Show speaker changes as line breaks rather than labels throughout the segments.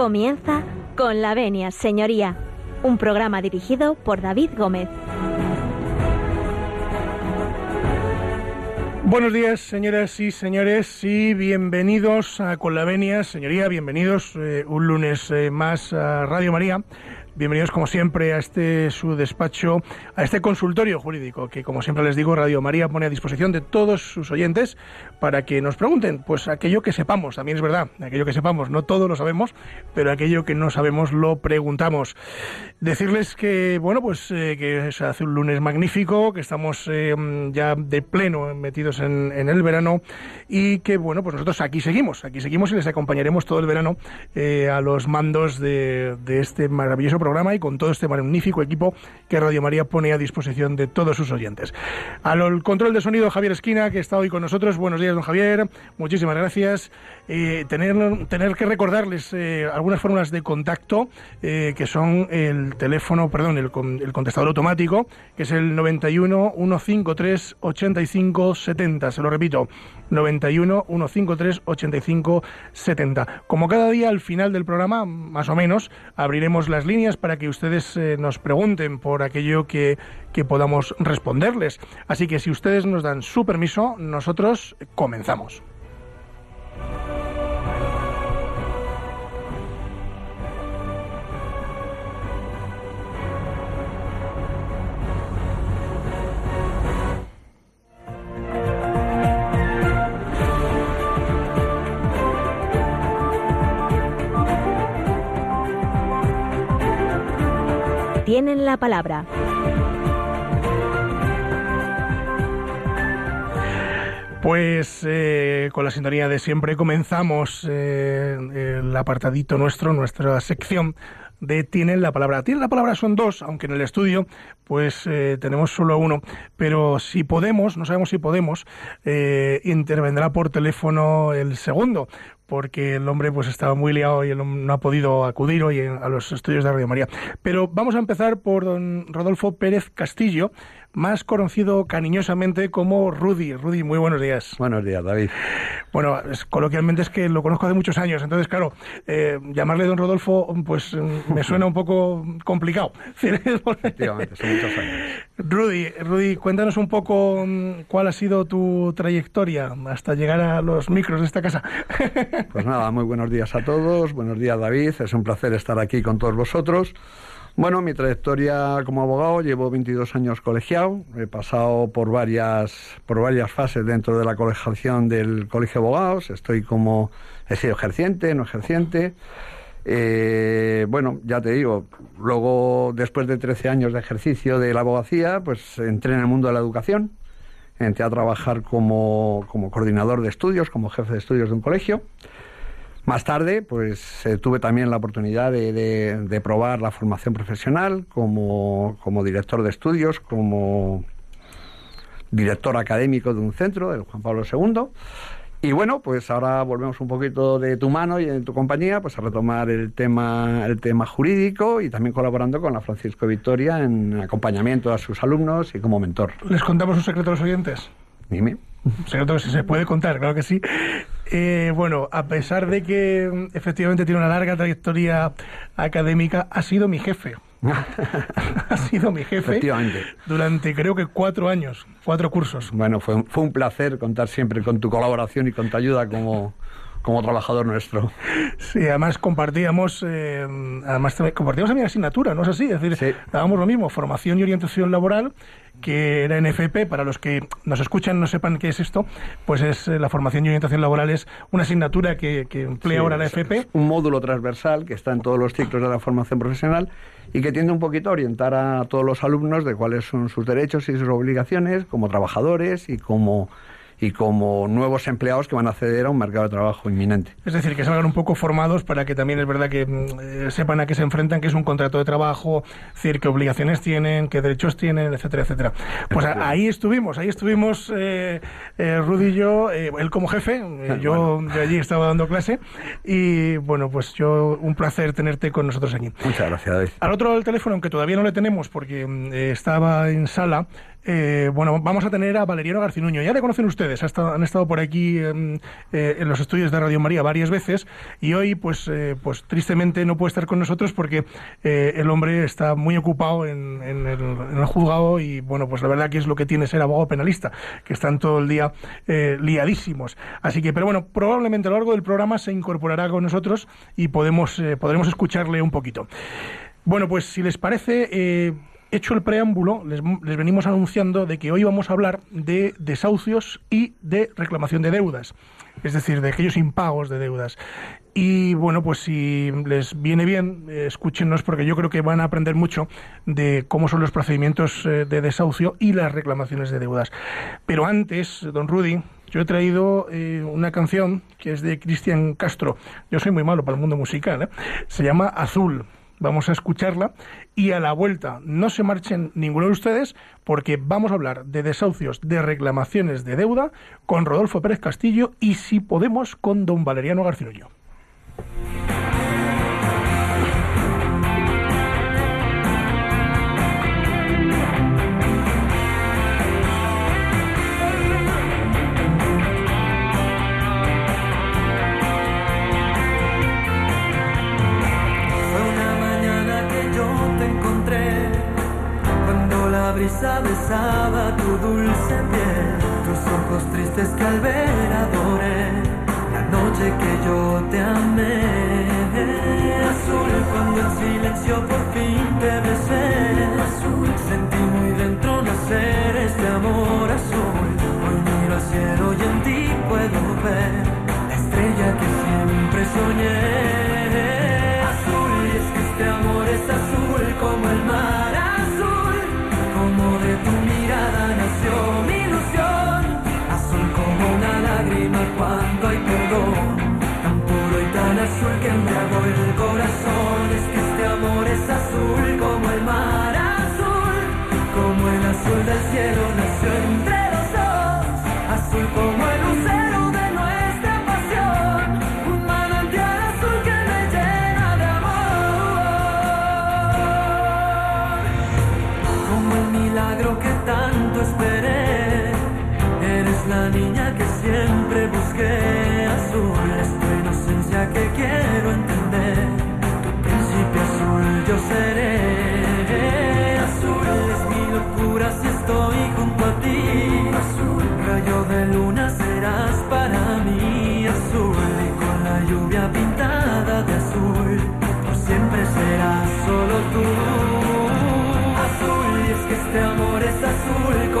Comienza con la venia, señoría, un programa dirigido por David Gómez.
Buenos días, señoras y señores, y bienvenidos a Con la Venia, señoría, bienvenidos eh, un lunes eh, más a Radio María. Bienvenidos, como siempre, a este su despacho, a este consultorio jurídico que, como siempre les digo, Radio María pone a disposición de todos sus oyentes para que nos pregunten, pues aquello que sepamos, también es verdad, aquello que sepamos, no todo lo sabemos, pero aquello que no sabemos lo preguntamos. Decirles que, bueno, pues eh, que se hace un lunes magnífico, que estamos eh, ya de pleno metidos en, el verano y que, bueno, pues nosotros aquí seguimos, aquí seguimos y les acompañaremos todo el verano eh, a los mandos de, de este maravilloso programa programa y con todo este magnífico equipo que Radio María pone a disposición de todos sus oyentes. Al control de sonido Javier Esquina, que está hoy con nosotros. Buenos días, don Javier. Muchísimas gracias. Eh, tener, tener que recordarles eh, algunas fórmulas de contacto, eh, que son el teléfono, perdón, el, el, contestador automático, que es el 91 153 85 70. Se lo repito, 91 153 85 70. Como cada día, al final del programa, más o menos, abriremos las líneas para que ustedes eh, nos pregunten por aquello que, que podamos responderles. Así que si ustedes nos dan su permiso, nosotros comenzamos.
Tienen la palabra.
Pues eh, con la sintonía de siempre comenzamos eh, el apartadito nuestro, nuestra sección de Tienen la palabra. Tienen la palabra son dos, aunque en el estudio pues eh, tenemos solo uno, pero si podemos, no sabemos si podemos, intervendrá por teléfono el segundo, porque el hombre pues estaba muy liado y no ha podido acudir hoy a los estudios de Radio María. Pero vamos a empezar por don Rodolfo Pérez Castillo, más conocido cariñosamente como Rudy. Rudy, muy buenos días.
Buenos días, David.
Bueno, coloquialmente es que lo conozco hace muchos años, entonces, claro, eh, llamarle don Rodolfo, pues me suena un poco complicado.
Efectivamente, son muchos años.
Rudy, Rudy, cuéntanos un poco mm, cuál ha sido tu trayectoria hasta llegar a los micros de esta casa.
Pues nada, muy buenos días a todos, buenos días David, es un placer estar aquí con todos vosotros. Bueno, mi trayectoria como abogado, llevo 22 años colegiado, he pasado por varias, por varias fases dentro de la colegiación del Colegio de Abogados, estoy como, he sido ejerciente, no ejerciente. Eh, bueno, ya te digo, luego después de 13 años de ejercicio de la abogacía, pues entré en el mundo de la educación, entré a trabajar como, como coordinador de estudios, como jefe de estudios de un colegio. Más tarde, pues eh, tuve también la oportunidad de, probar la formación profesional como, director de estudios, como director académico de un centro, del Juan Pablo II. Y bueno, pues ahora volvemos un poquito de tu mano y de tu compañía, pues a retomar el tema, el tema jurídico y también colaborando con la Francisco Victoria en acompañamiento a sus alumnos y como mentor.
¿Les contamos un secreto a los oyentes?
Dime.
Secreto que se puede contar, claro que sí. Eh, bueno, a pesar de que mm, efectivamente tiene una larga trayectoria académica, ha sido mi jefe. ha sido mi jefe durante creo que cuatro años, cuatro cursos.
Bueno, fue, fue un placer contar siempre con tu colaboración y con tu ayuda como, como trabajador nuestro.
Sí, además compartíamos, eh, además compartíamos también asignatura, ¿no es así? Es decir, dábamos lo mismo, formación y orientación laboral, que era NFP, para los que nos escuchan no sepan qué es esto, pues es eh, la formación y orientación laboral es una asignatura que, emplea ahora la FP.
un módulo transversal que está en todos los ciclos de la formación profesional y que tiende un poquito a orientar a todos los alumnos de cuáles son sus derechos y sus obligaciones como trabajadores y como y como nuevos empleados que van a acceder a un mercado de trabajo inminente.
Es decir, que salgan un poco formados para que también es verdad que mm, eh, sepan a qué se enfrentan, qué es un contrato de trabajo, decir, qué obligaciones tienen, qué derechos tienen, etcétera, etcétera. Pues ahí estuvimos, ahí estuvimos eh, eh, Rudy y yo, él como jefe, yo allí estaba dando clase y bueno, pues yo un placer tenerte con nosotros aquí.
Muchas gracias, David.
Al otro del teléfono, aunque todavía no le tenemos porque mm, estaba en sala, eh, bueno, vamos a tener a Valeriano Garcinuño. Ya le conocen ustedes, han estado por aquí em, eh, en los estudios de Radio María varias veces y hoy, pues, eh, pues tristemente no puede estar con nosotros porque el hombre está muy ocupado en, el, juzgado y, bueno, pues la verdad que es lo que tiene ser abogado penalista, que están todo el día liadísimos. Así que, pero bueno, probablemente a lo largo del programa se incorporará con nosotros y podemos, podremos escucharle un poquito. Bueno, pues si les parece, hecho el preámbulo, les, venimos anunciando de que hoy vamos a hablar de desahucios y de reclamación de deudas, es decir, de aquellos impagos de deudas. Y bueno, pues si les viene bien, eh, escúchenos porque yo creo que van a aprender mucho de cómo son los procedimientos eh, de desahucio y las reclamaciones de deudas. Pero antes, don Rudy, yo he traído eh, una canción que es de Cristian Castro. Yo soy muy malo para el mundo musical. Se llama Azul. Vamos a escucharla y a la vuelta no se marchen ninguno de ustedes porque vamos a hablar de desahucios, de reclamaciones de deuda con Rodolfo Pérez Castillo y si podemos con don Valeriano
Brisa besaba tu dulce piel, tus ojos tristes que al ver adoré, la noche que yo te amé. Azul cuando en silencio por fin te besé, azul sentí muy dentro nacer este amor azul. Hoy miro al cielo y en ti puedo ver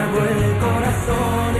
embriagó el corazón,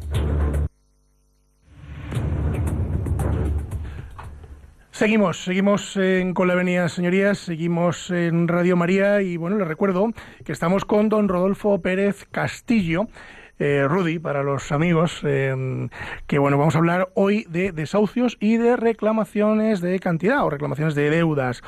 Seguimos, seguimos en Con la Avenida, señorías, seguimos en Radio María y bueno, les recuerdo que estamos con don Rodolfo Pérez Castillo, eh, Rudy, para los amigos, eh, que bueno, vamos a hablar hoy de desahucios y de reclamaciones de cantidad o reclamaciones de deudas.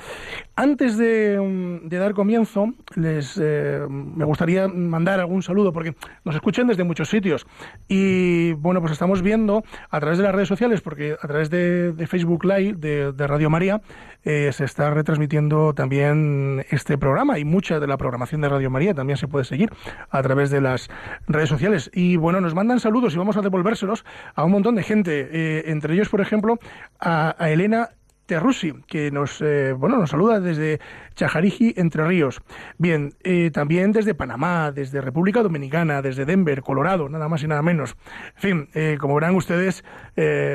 Antes de, mm, dar comienzo, les eh, me gustaría mandar algún saludo porque nos escuchan desde muchos sitios y bueno, pues estamos viendo a través de las redes sociales, porque a través de, Facebook Live de, de Radio María se está retransmitiendo también este programa y mucha de la programación de Radio María también se puede seguir a través de las redes sociales. Y bueno, nos mandan saludos y vamos a devolvérselos a un montón de gente, eh, entre ellos, por ejemplo, a, a Elena Terrusi, que nos, eh, bueno, nos saluda desde Chajariji, Entre Ríos. Bien, eh, también desde Panamá, desde República Dominicana, desde Denver, Colorado, nada más y nada menos. En fin, eh, como verán ustedes,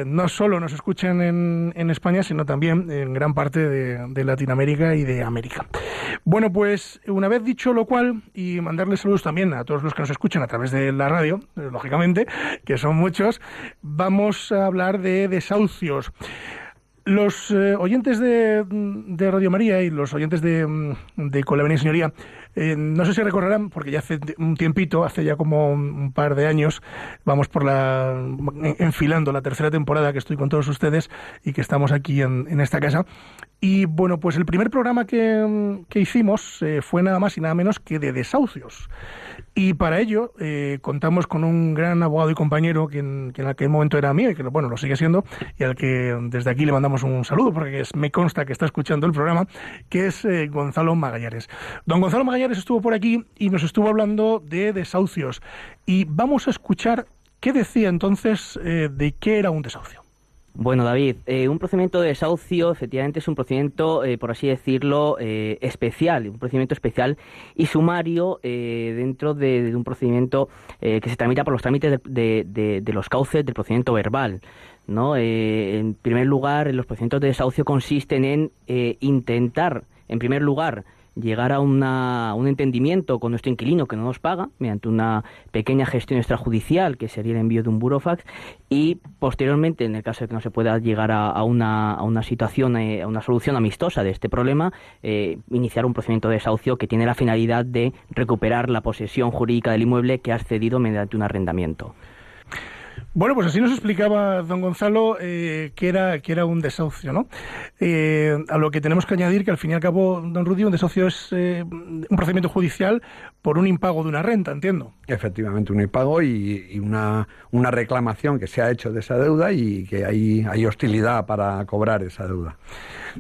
no solo nos escuchan en, en España, sino también en gran parte de, de Latinoamérica y de América. Bueno, pues una vez dicho lo cual, y mandarles saludos también a todos los que nos escuchan a través de la radio, lógicamente, que son muchos, vamos a hablar de desahucios. Los eh, oyentes de, de Radio María y los oyentes de, de Con Señoría, eh, no sé si recordarán, porque ya hace un tiempito, hace ya como un, par de años, vamos por la en- enfilando la tercera temporada que estoy con todos ustedes y que estamos aquí en, esta casa. Y bueno, pues el primer programa que, que hicimos eh, fue nada más y nada menos que de desahucios. Y para ello eh, contamos con un gran abogado y compañero que en, que en aquel momento era mío y que bueno, lo sigue siendo y al que desde aquí le mandamos un saludo porque me consta que está escuchando el programa, que es Gonzalo Magallares. Don Gonzalo Magallares estuvo por aquí y nos estuvo hablando de desahucios y vamos a escuchar qué decía entonces eh, de qué era un desahucio.
Bueno, David, eh, un procedimiento de desahucio efectivamente es un procedimiento, eh, por así decirlo, especial, un procedimiento especial y sumario dentro de, un procedimiento que se tramita por los trámites de, de- de- los cauces del procedimiento verbal. ¿no? En primer lugar, los procedimientos de desahucio consisten en intentar, en primer lugar, llegar a una- un entendimiento con nuestro inquilino que no nos paga mediante una pequeña gestión extrajudicial que sería el envío de un burofax y posteriormente en el caso de que no se pueda llegar a, una situación eh, a una solución amistosa de este problema eh, iniciar un procedimiento de desahucio que tiene la finalidad de recuperar la posesión jurídica del inmueble que ha cedido mediante un arrendamiento
Bueno, pues así nos explicaba don Gonzalo eh, que, era, que era un desahucio, ¿no? Eh, a lo que tenemos que añadir que al fin y al cabo, don Rudy, un desahucio es eh, un procedimiento judicial por un impago de una renta, entiendo.
Efectivamente, un impago y, y una, una reclamación que se ha hecho de esa deuda y que hay, hay hostilidad para cobrar esa deuda.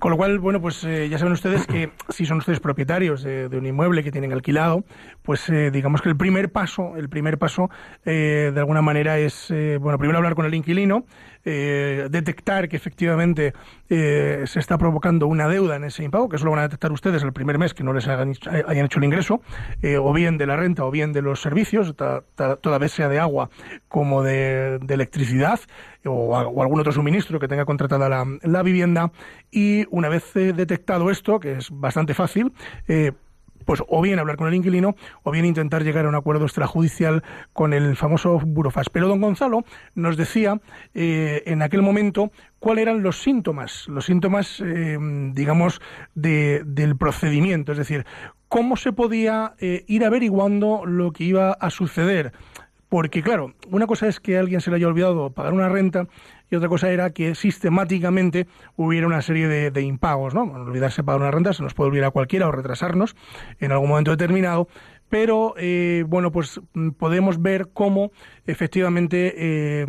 Con lo cual, bueno, pues ya saben ustedes que si son ustedes propietarios de, de un inmueble que tienen alquilado, pues digamos que el primer paso, el primer paso, de alguna manera es, bueno, primero hablar con el inquilino, eh, detectar que efectivamente eh, se está provocando una deuda en ese impago, que eso lo van a detectar ustedes el primer mes que no les hagan, hayan hecho el ingreso, eh, o bien de la renta o bien de los servicios, toda vez sea de agua como de, electricidad o, algún otro suministro que tenga contratada la, vivienda. Y una vez eh, detectado esto, que es bastante fácil, eh, pues o bien hablar con el inquilino o bien intentar llegar a un acuerdo extrajudicial con el famoso burofax. Pero don Gonzalo nos decía eh, en aquel momento cuáles eran los síntomas, los síntomas, eh, digamos, de- del procedimiento, es decir, cómo se podía eh, ir averiguando lo que iba a suceder. Porque, claro, una cosa es que a alguien se le haya olvidado pagar una renta y otra cosa era que sistemáticamente hubiera una serie de, de impagos, ¿no? Bueno, olvidarse pagar una renta se nos puede olvidar a cualquiera o retrasarnos en algún momento determinado, pero, eh, bueno, pues mm, podemos ver cómo efectivamente eh,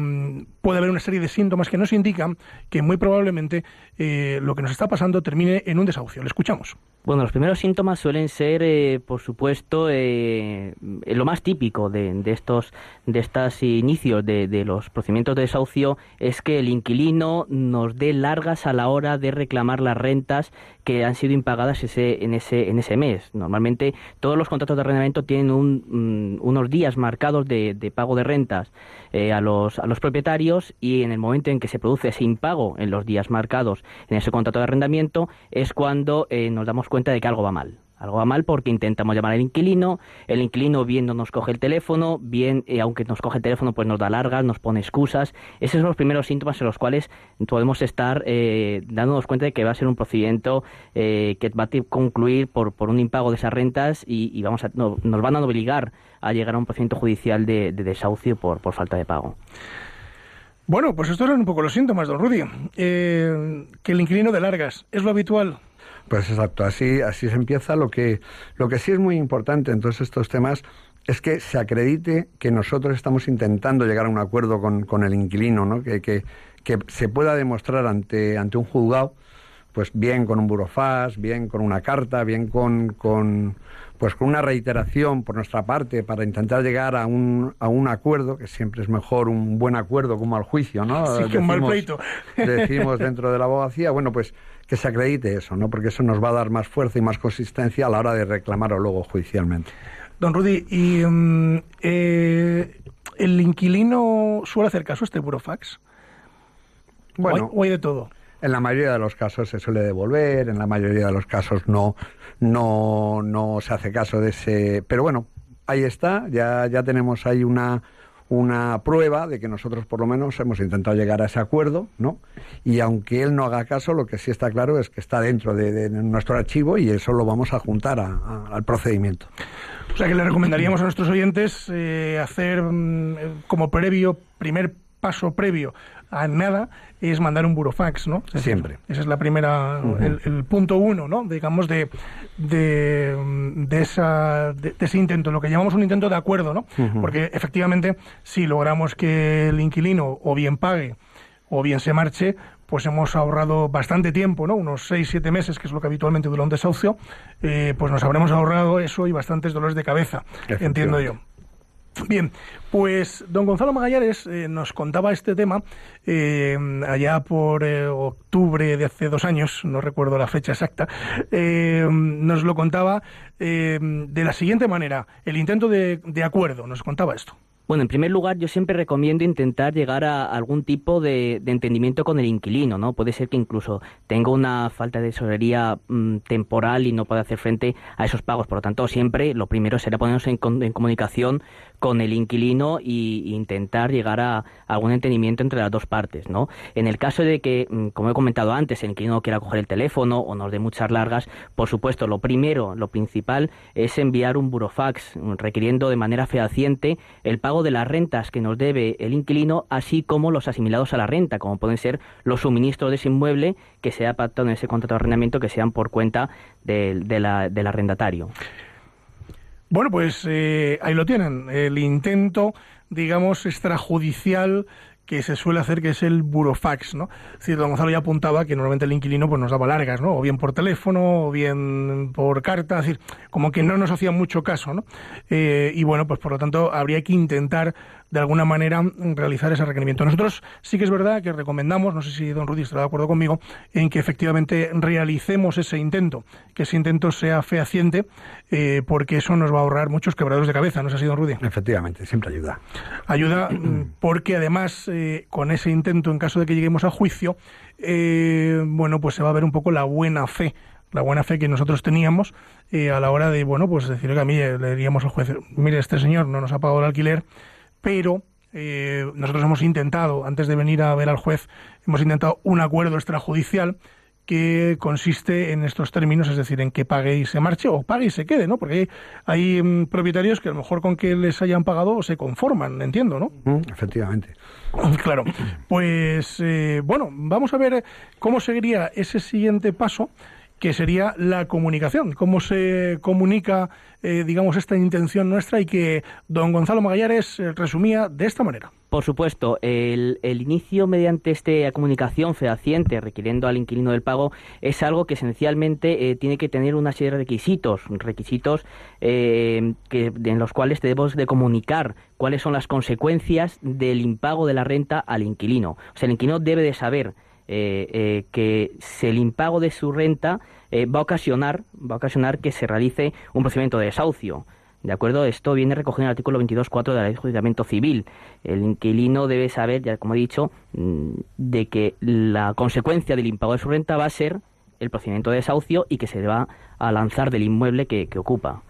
puede haber una serie de síntomas que nos indican que muy probablemente eh, lo que nos está pasando termine en un desahucio. Le escuchamos.
Bueno, los primeros síntomas suelen ser, eh, por supuesto, eh, lo más típico de, estos de estos inicios de, los procedimientos de desahucio es que el inquilino nos dé largas a la hora de reclamar las rentas que han sido impagadas ese, en ese en ese mes. Normalmente todos los contratos de arrendamiento tienen un, mm, unos días marcados de, pago de rentas eh, a los a los propietarios y en el momento en que se produce ese impago en los días marcados en ese contrato de arrendamiento es cuando nos damos cuenta de que algo va mal. Algo va mal porque intentamos llamar al inquilino, el inquilino bien no nos coge el teléfono, bien, eh, aunque nos coge el teléfono, pues nos da largas, nos pone excusas. Esos son los primeros síntomas en los cuales podemos estar eh, dándonos cuenta de que va a ser un procedimiento eh, que va a concluir por, por un impago de esas rentas y, vamos a, nos van a obligar a llegar a un procedimiento judicial de, desahucio por, por falta de pago.
Bueno, pues estos eran un poco los síntomas, don Rudy. que el inquilino de largas, ¿es lo habitual?
Pues exacto, así, así se empieza. Lo que, lo que sí es muy importante en todos estos temas es que se acredite que nosotros estamos intentando llegar a un acuerdo con, con el inquilino, ¿no? que, que, que, se pueda demostrar ante, ante un juzgado, pues bien con un burofax, bien con una carta, bien con, con, pues con una reiteración por nuestra parte para intentar llegar a un, a un acuerdo, que siempre es mejor un buen acuerdo como al juicio, ¿no?
Sí, que un mal pleito.
Decimos dentro de la abogacía, bueno, pues que se acredite eso, ¿no? Porque eso nos va a dar más fuerza y más consistencia a la hora de reclamarlo luego judicialmente.
Don Rudy, ¿y mm, eh, el inquilino suele hacer caso a este burofax? Bueno, ¿O hay, de todo?
En la mayoría de los casos se suele devolver, en la mayoría de los casos no, no, no se hace caso de ese. Pero bueno, ahí está, ya, ya tenemos ahí una, una prueba de que nosotros por lo menos hemos intentado llegar a ese acuerdo, ¿no? Y aunque él no haga caso, lo que sí está claro es que está dentro de, nuestro archivo y eso lo vamos a juntar al procedimiento.
O sea que le recomendaríamos a nuestros oyentes eh, hacer mm, como previo, primer paso previo a nada es mandar un burofax, ¿no?
Siempre.
ese es la primera, el, punto uno, ¿no? Digamos de, de, de, esa, de, ese intento, lo que llamamos un intento de acuerdo, ¿no? Porque efectivamente, si logramos que el inquilino o bien pague o bien se marche, pues hemos ahorrado bastante tiempo, ¿no? Unos seis, siete meses, que es lo que habitualmente dura un desahucio, eh, pues nos habremos ahorrado eso y bastantes dolores de cabeza, entiendo yo. Bien, pues don Gonzalo Magallares eh, nos contaba este tema eh, allá por eh, octubre de hace dos años, no recuerdo la fecha exacta, nos lo contaba de la siguiente manera, el intento de acuerdo, nos contaba esto.
Bueno, en primer lugar, yo siempre recomiendo intentar llegar a algún tipo de, entendimiento con el inquilino, ¿no? Puede ser que incluso tenga una falta de tesorería mm, temporal y no pueda hacer frente a esos pagos. Por lo tanto, siempre lo primero será ponernos en, comunicación con el inquilino e intentar llegar a, algún entendimiento entre las dos partes, ¿no? En el caso de que, mm, como he comentado antes, el inquilino quiera coger el teléfono o nos dé muchas largas, por supuesto, lo primero, lo principal es enviar un burofax mm, requiriendo de manera fehaciente el pago de las rentas que nos debe el inquilino, así como los asimilados a la renta, como pueden ser los suministros de ese inmueble que se ha pactado en ese contrato de arrendamiento que sean por cuenta del arrendatario.
Bueno, pues eh, ahí lo tienen, el intento, digamos, extrajudicial que se suele hacer, que es el burofax, ¿no? Es decir, don Gonzalo ya apuntaba que normalmente el inquilino pues nos daba largas, ¿no? O bien por teléfono, o bien por carta, es decir, como que no nos hacía mucho caso, ¿no? Eh, y bueno, pues por lo tanto habría que intentar de alguna manera realizar ese requerimiento. Nosotros sí que es verdad que recomendamos, no sé si don Rudy estará de acuerdo conmigo, en que efectivamente realicemos ese intento, que ese intento sea fehaciente, eh, porque eso nos va a ahorrar muchos quebraderos de cabeza, ¿no es así, don Rudy?
Efectivamente, siempre ayuda.
Ayuda mm, porque además eh, con ese intento, en caso de que lleguemos a juicio, eh, bueno, pues se va a ver un poco la buena fe la buena fe que nosotros teníamos a la hora de, bueno, pues decir que a mí le diríamos al juez, mire, este señor no nos ha pagado el alquiler, pero eh, nosotros hemos intentado, antes de venir a ver al juez, hemos intentado un acuerdo extrajudicial que consiste en estos términos, es decir, en que pague y se marche o pague y se quede, ¿no? Porque hay, mm, propietarios que a lo mejor con que les hayan pagado se conforman, entiendo, ¿no?
Mm, efectivamente.
Claro. Pues eh, bueno, vamos a ver cómo seguiría ese siguiente paso que sería la comunicación, cómo se comunica, eh, digamos, esta intención nuestra y que don Gonzalo Magallares eh, resumía de esta manera.
Por supuesto, el, inicio mediante esta comunicación fehaciente requiriendo al inquilino del pago es algo que esencialmente eh, tiene que tener una serie de requisitos, requisitos que, en los cuales debemos de comunicar cuáles son las consecuencias del impago de la renta al inquilino. O sea, el inquilino debe de saber eh, eh, que el impago de su renta eh, va a ocasionar va a ocasionar que se realice un procedimiento de desahucio. ¿De acuerdo? Esto viene recogido en el artículo 22.4 de la Ley de Civil. El inquilino debe saber, ya como he dicho, mm, de que la consecuencia del impago de su renta va a ser el procedimiento de desahucio y que se va a lanzar del inmueble que ocupa.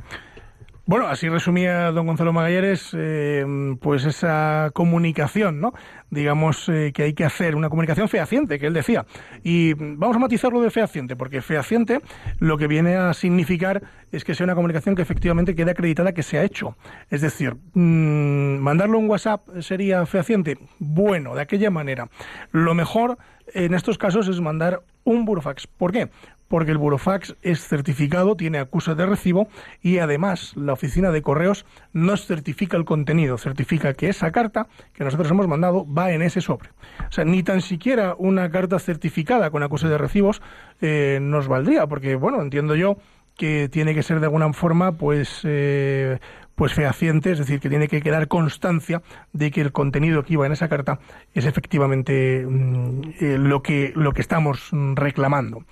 Bueno, así resumía don Gonzalo Magallares, eh, pues esa comunicación, ¿no? Digamos eh, que hay que hacer una comunicación fehaciente, que él decía. Y vamos a matizarlo de fehaciente, porque fehaciente lo que viene a significar es que sea una comunicación que efectivamente quede acreditada que se ha hecho. Es decir, mmm, mandarlo un WhatsApp sería fehaciente. Bueno, de aquella manera. Lo mejor en estos casos es mandar un burofax. ¿Por qué? Porque el burofax es certificado, tiene acusa de recibo y además la oficina de correos nos certifica el contenido, certifica que esa carta que nosotros hemos mandado va en ese sobre. O sea, ni tan siquiera una carta certificada con acuse de recibos eh, nos valdría, porque bueno, entiendo yo que tiene que ser de alguna forma pues eh, pues fehaciente, es decir, que tiene que quedar constancia de que el contenido que iba en esa carta es efectivamente mm, eh, lo que lo que estamos reclamando.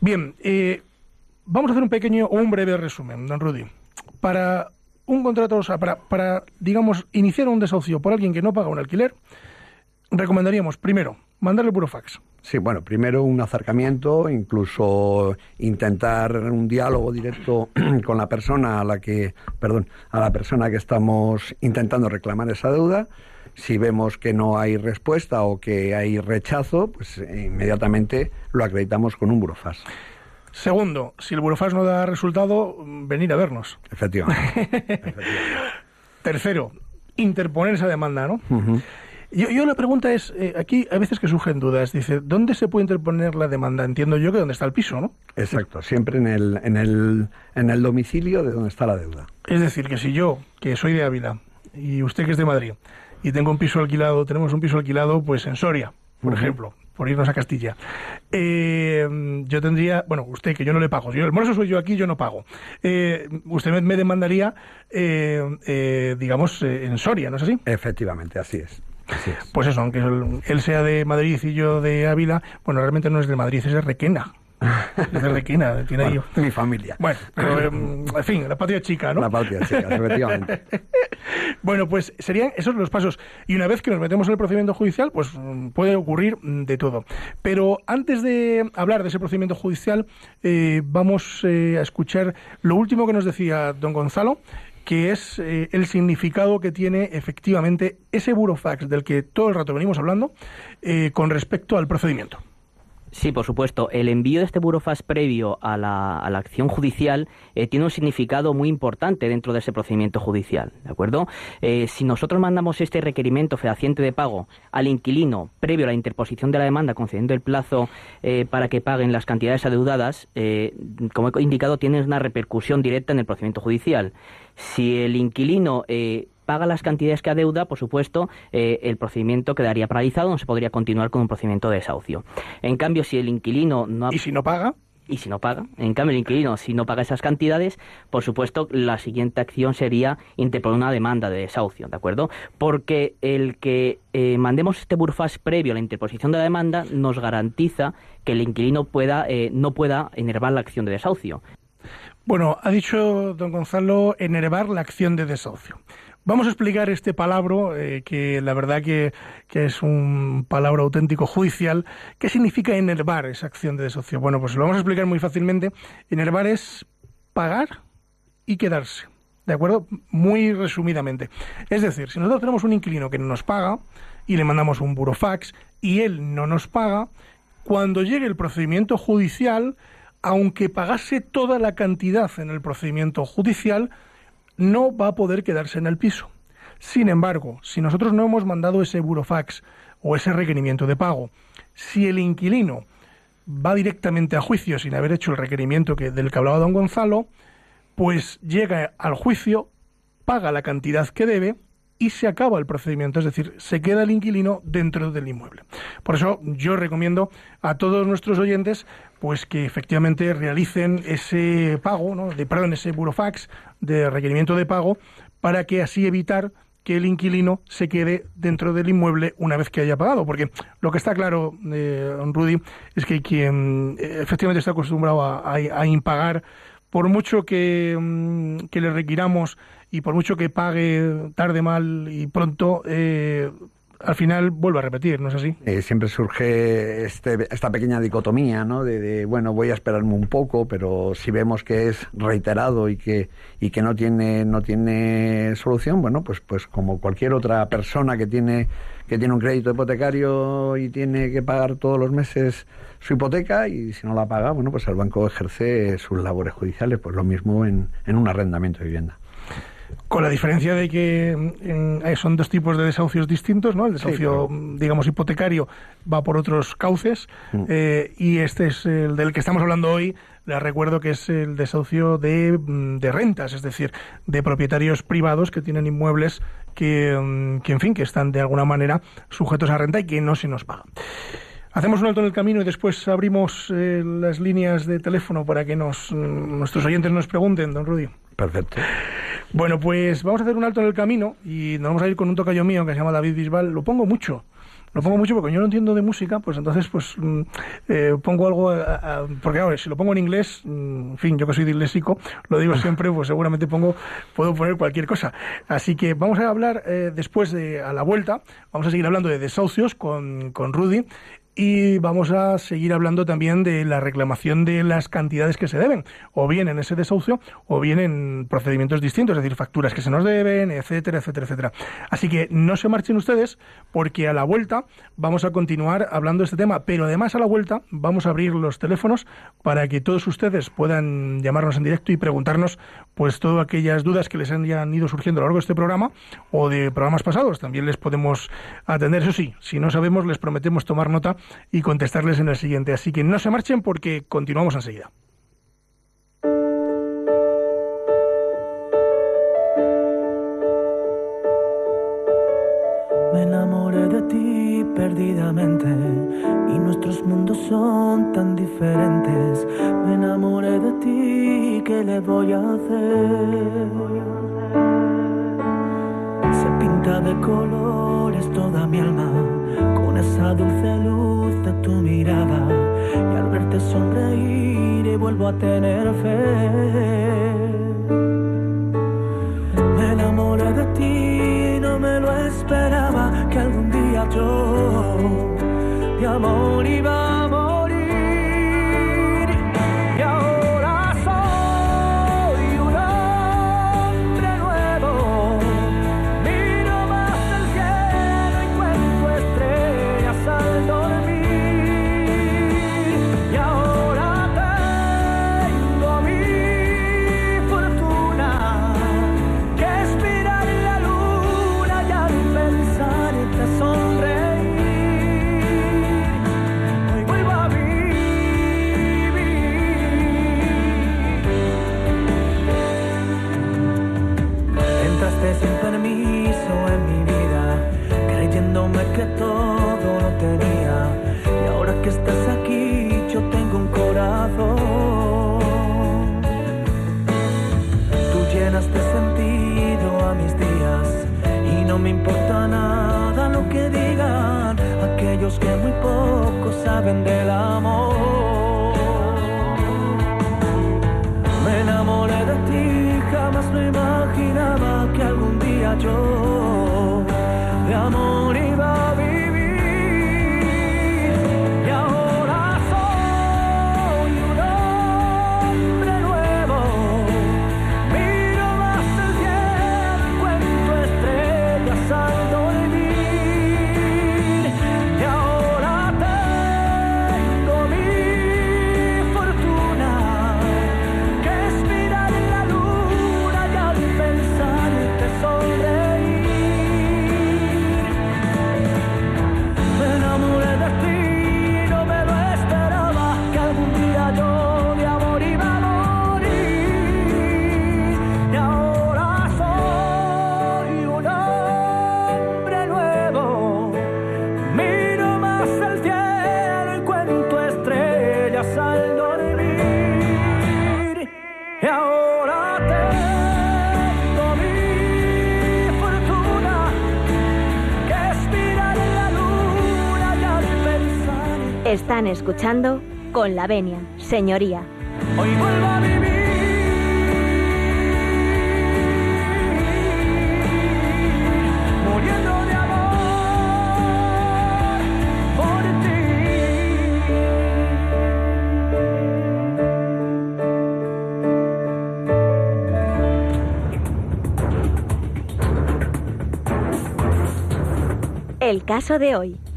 Bien, eh, vamos a hacer un pequeño o un breve resumen, don Rudy. Para un contrato, o sea, para, para, digamos, iniciar un desahucio por alguien que no paga un alquiler, recomendaríamos, primero, mandarle puro fax.
Sí, bueno, primero un acercamiento, incluso intentar un diálogo directo con la persona a la que, perdón, a la persona que estamos intentando reclamar esa deuda. Si vemos que no hay respuesta o que hay rechazo, pues inmediatamente lo acreditamos con un burofax.
Segundo, si el burofax no da resultado, venir a vernos.
Efectivamente. Efectivamente.
Tercero, interponer esa demanda, ¿no? Uh -huh. Yo, yo, la pregunta es, eh, aquí a veces que surgen dudas, dice, ¿dónde se puede interponer la demanda? Entiendo yo que donde está el piso, ¿no?
Exacto, siempre en el, en el, en el domicilio de donde está la deuda.
Es decir, que si yo, que soy de Ávila, y usted que es de Madrid, y tengo un piso alquilado, tenemos un piso alquilado pues en Soria, por uh -huh. ejemplo, por irnos a Castilla. Eh, yo tendría, bueno, usted que yo no le pago, yo, el moroso soy yo aquí, yo no pago. Eh, usted me, me demandaría, eh, digamos, en Soria, ¿no es así?
Efectivamente, así es. Así es.
Pues eso, aunque él sea de Madrid y yo de Ávila, bueno, realmente no es de Madrid, es de Requena. Es de Requena, tiene
bueno,
ahí.
Mi familia.
Bueno, pero, en fin, la patria chica, ¿no?
La patria chica, efectivamente.
bueno, pues serían esos los pasos. Y una vez que nos metemos en el procedimiento judicial, pues puede ocurrir de todo. Pero antes de hablar de ese procedimiento judicial, eh, vamos eh, a escuchar lo último que nos decía don Gonzalo que es eh, el significado que tiene efectivamente ese burofax del que todo el rato venimos hablando eh, con respecto al procedimiento.
Sí, por supuesto. El envío de este burofax previo a la, a la acción judicial eh, tiene un significado muy importante dentro de ese procedimiento judicial, ¿de acuerdo? Eh, si nosotros mandamos este requerimiento fehaciente de pago al inquilino previo a la interposición de la demanda, concediendo el plazo eh, para que paguen las cantidades adeudadas, como he indicado, tiene una repercusión directa en el procedimiento judicial. Si el inquilino paga las cantidades que adeuda, por supuesto, eh, el procedimiento quedaría paralizado, no se podría continuar con un procedimiento de desahucio. En cambio, si el inquilino no ha...
¿Y si no paga?
y si no paga. En cambio, el inquilino, si no paga esas cantidades, por supuesto, la siguiente acción sería interponer una demanda de desahucio, ¿de acuerdo? Porque el que eh, mandemos este burfas previo a la interposición de la demanda nos garantiza que el inquilino pueda eh, no pueda enervar la acción de desahucio.
Bueno, ha dicho don Gonzalo enervar la acción de desahucio. Vamos a explicar este palabra, eh, que la verdad que, que, es un palabra auténtico judicial. ¿Qué significa enervar esa acción de desahucio? Bueno, pues lo vamos a explicar muy fácilmente. Enervar es pagar y quedarse. ¿De acuerdo? Muy resumidamente. Es decir, si nosotros tenemos un inquilino que no nos paga y le mandamos un burofax y él no nos paga, cuando llegue el procedimiento judicial, aunque pagase toda la cantidad en el procedimiento judicial, no va a poder quedarse en el piso. Sin embargo, si nosotros no hemos mandado ese burofax o ese requerimiento de pago, si el inquilino va directamente a juicio sin haber hecho el requerimiento que, del que hablaba don Gonzalo, pues llega al juicio, paga la cantidad que debe y se acaba el procedimiento, es decir, se queda el inquilino dentro del inmueble. Por eso yo recomiendo a todos nuestros oyentes pues que efectivamente realicen ese pago, ¿no? de, perdón, ese burofax de requerimiento de pago para que así evitar que el inquilino se quede dentro del inmueble una vez que haya pagado. Porque lo que está claro, eh, Rudy, es que quien eh, efectivamente está acostumbrado a, impagar, por mucho que, mm, que, le requiramos y por mucho que pague tarde, mal y pronto, eh, al final vuelve a repetir, ¿no es así?
Eh, siempre surge este, esta pequeña dicotomía, ¿no? De, de, bueno, voy a esperarme un poco, pero si vemos que es reiterado y que, y que no tiene, no tiene solución, bueno, pues, pues como cualquier otra persona que tiene, que tiene un crédito hipotecario y tiene que pagar todos los meses su hipoteca y si no la paga, bueno, pues el banco ejerce sus labores judiciales, pues lo mismo en, en un arrendamiento de vivienda.
Con la diferencia de que en, eh, son dos tipos de desahucios distintos, ¿no? El desahucio,
Sí, claro.
digamos, hipotecario va por otros cauces
Mm.
eh, y este es el del que estamos hablando hoy. Les recuerdo que es el desahucio de, mm, de rentas, es decir, de propietarios privados que tienen inmuebles que, mm, que, en fin, que están de alguna manera sujetos a renta y que no se nos pagan. Hacemos un alto en el camino y después abrimos eh, las líneas de teléfono para que nos, nuestros oyentes nos pregunten, don Rudy.
Perfecto.
Bueno, pues vamos a hacer un alto en el camino y nos vamos a ir con un tocayo mío que se llama David Bisbal. Lo pongo mucho. Lo pongo mucho porque yo no entiendo de música, pues entonces pues mm, eh, pongo algo, a- a- porque ahora si lo pongo en inglés, mm, en fin, yo que soy disléxico, lo digo siempre, pues seguramente pongo, puedo poner cualquier cosa. Así que vamos a hablar eh, después de, a la vuelta, vamos a seguir hablando de desahucios con, con Rudy y vamos a seguir hablando también de la reclamación de las cantidades que se deben, o bien en ese desahucio, o bien en procedimientos distintos, es decir, facturas que se nos deben, etcétera, etcétera, etcétera. Así que no se marchen ustedes, porque a la vuelta vamos a continuar hablando de este tema, pero además a la vuelta vamos a abrir los teléfonos para que todos ustedes puedan llamarnos en directo y preguntarnos pues todas aquellas dudas que les hayan ido surgiendo a lo largo de este programa o de programas pasados. También les podemos atender, eso sí, si no sabemos les prometemos tomar nota y contestarles en el siguiente. Así que no se marchen porque continuamos enseguida.
Me enamoré de ti perdidamente y nuestros mundos son tan diferentes. Me enamoré de ti, ¿qué le voy a hacer? Se pinta de colores toda mi alma esa dulce luz de tu mirada y al verte sonreír vuelvo a tener fe. Me enamoré de ti, no me lo esperaba que algún día yo de amor iba aquellos que muy poco saben del amor.
escuchando Con la Venia, Señoría.
Hoy vuelvo a vivir.
El caso de hoy.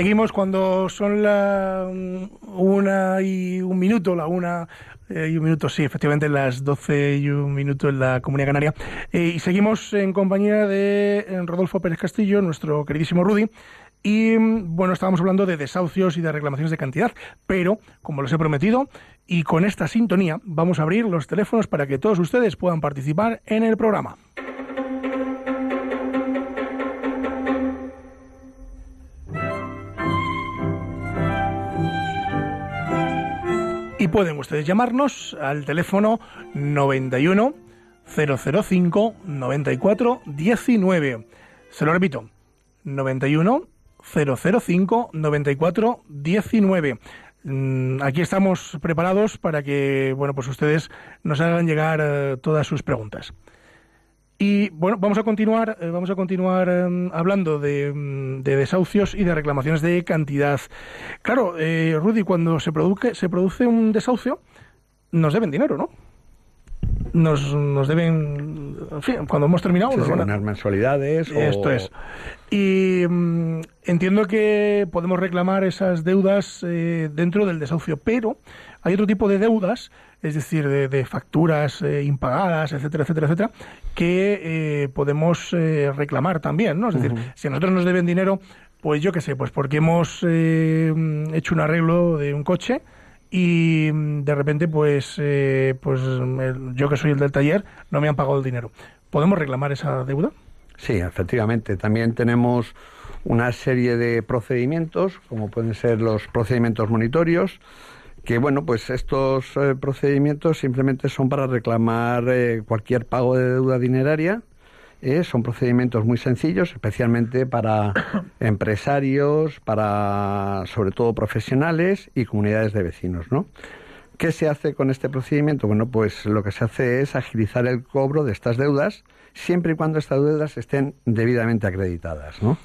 Seguimos cuando son la mm, una y un minuto, la una eh, y un minuto, sí, efectivamente, las doce y un minuto en la Comunidad Canaria. Eh, y seguimos en compañía de eh, Rodolfo Pérez Castillo, nuestro queridísimo Rudy. Y mm, bueno, estábamos hablando de desahucios y de reclamaciones de cantidad, pero como les he prometido, y con esta sintonía, vamos a abrir los teléfonos para que todos ustedes puedan participar en el programa. Pueden ustedes llamarnos al teléfono 91 005 94 19. Se lo repito, 91 005 94 19. Mm, Aquí estamos preparados para que, bueno, pues ustedes nos hagan llegar eh, todas sus preguntas. Y bueno, vamos a continuar, eh, vamos a continuar eh, hablando de, mm, de desahucios y de reclamaciones de cantidad. Claro, eh, Rudy, cuando se produce, se produce un desahucio, nos deben dinero, ¿no? Nos, nos deben, en fin, cuando hemos terminado,
Sí,
nos
sí,
van a-
unas mensualidades. o-
esto es. Y mm, entiendo que podemos reclamar esas deudas eh, dentro del desahucio, pero hay otro tipo de deudas, es decir, de, de facturas eh, impagadas, etcétera, etcétera, etcétera, que eh, podemos eh, reclamar también, ¿no? Es decir, si a nosotros nos deben dinero, pues yo qué sé, pues porque hemos eh, hecho un arreglo de un coche y mm, de repente, pues, eh, pues yo que soy el del taller, no me han pagado el dinero. ¿Podemos reclamar esa deuda?
Sí, efectivamente. También tenemos una serie de procedimientos, como pueden ser los procedimientos monitorios, que bueno, pues estos eh, procedimientos simplemente son para reclamar eh, cualquier pago de deuda dineraria. eh, son procedimientos muy sencillos, especialmente para empresarios, para sobre todo profesionales y comunidades de vecinos, ¿no? ¿Qué se hace con este procedimiento? Bueno, pues lo que se hace es agilizar el cobro de estas deudas, siempre y cuando estas deudas estén debidamente acreditadas, ¿no?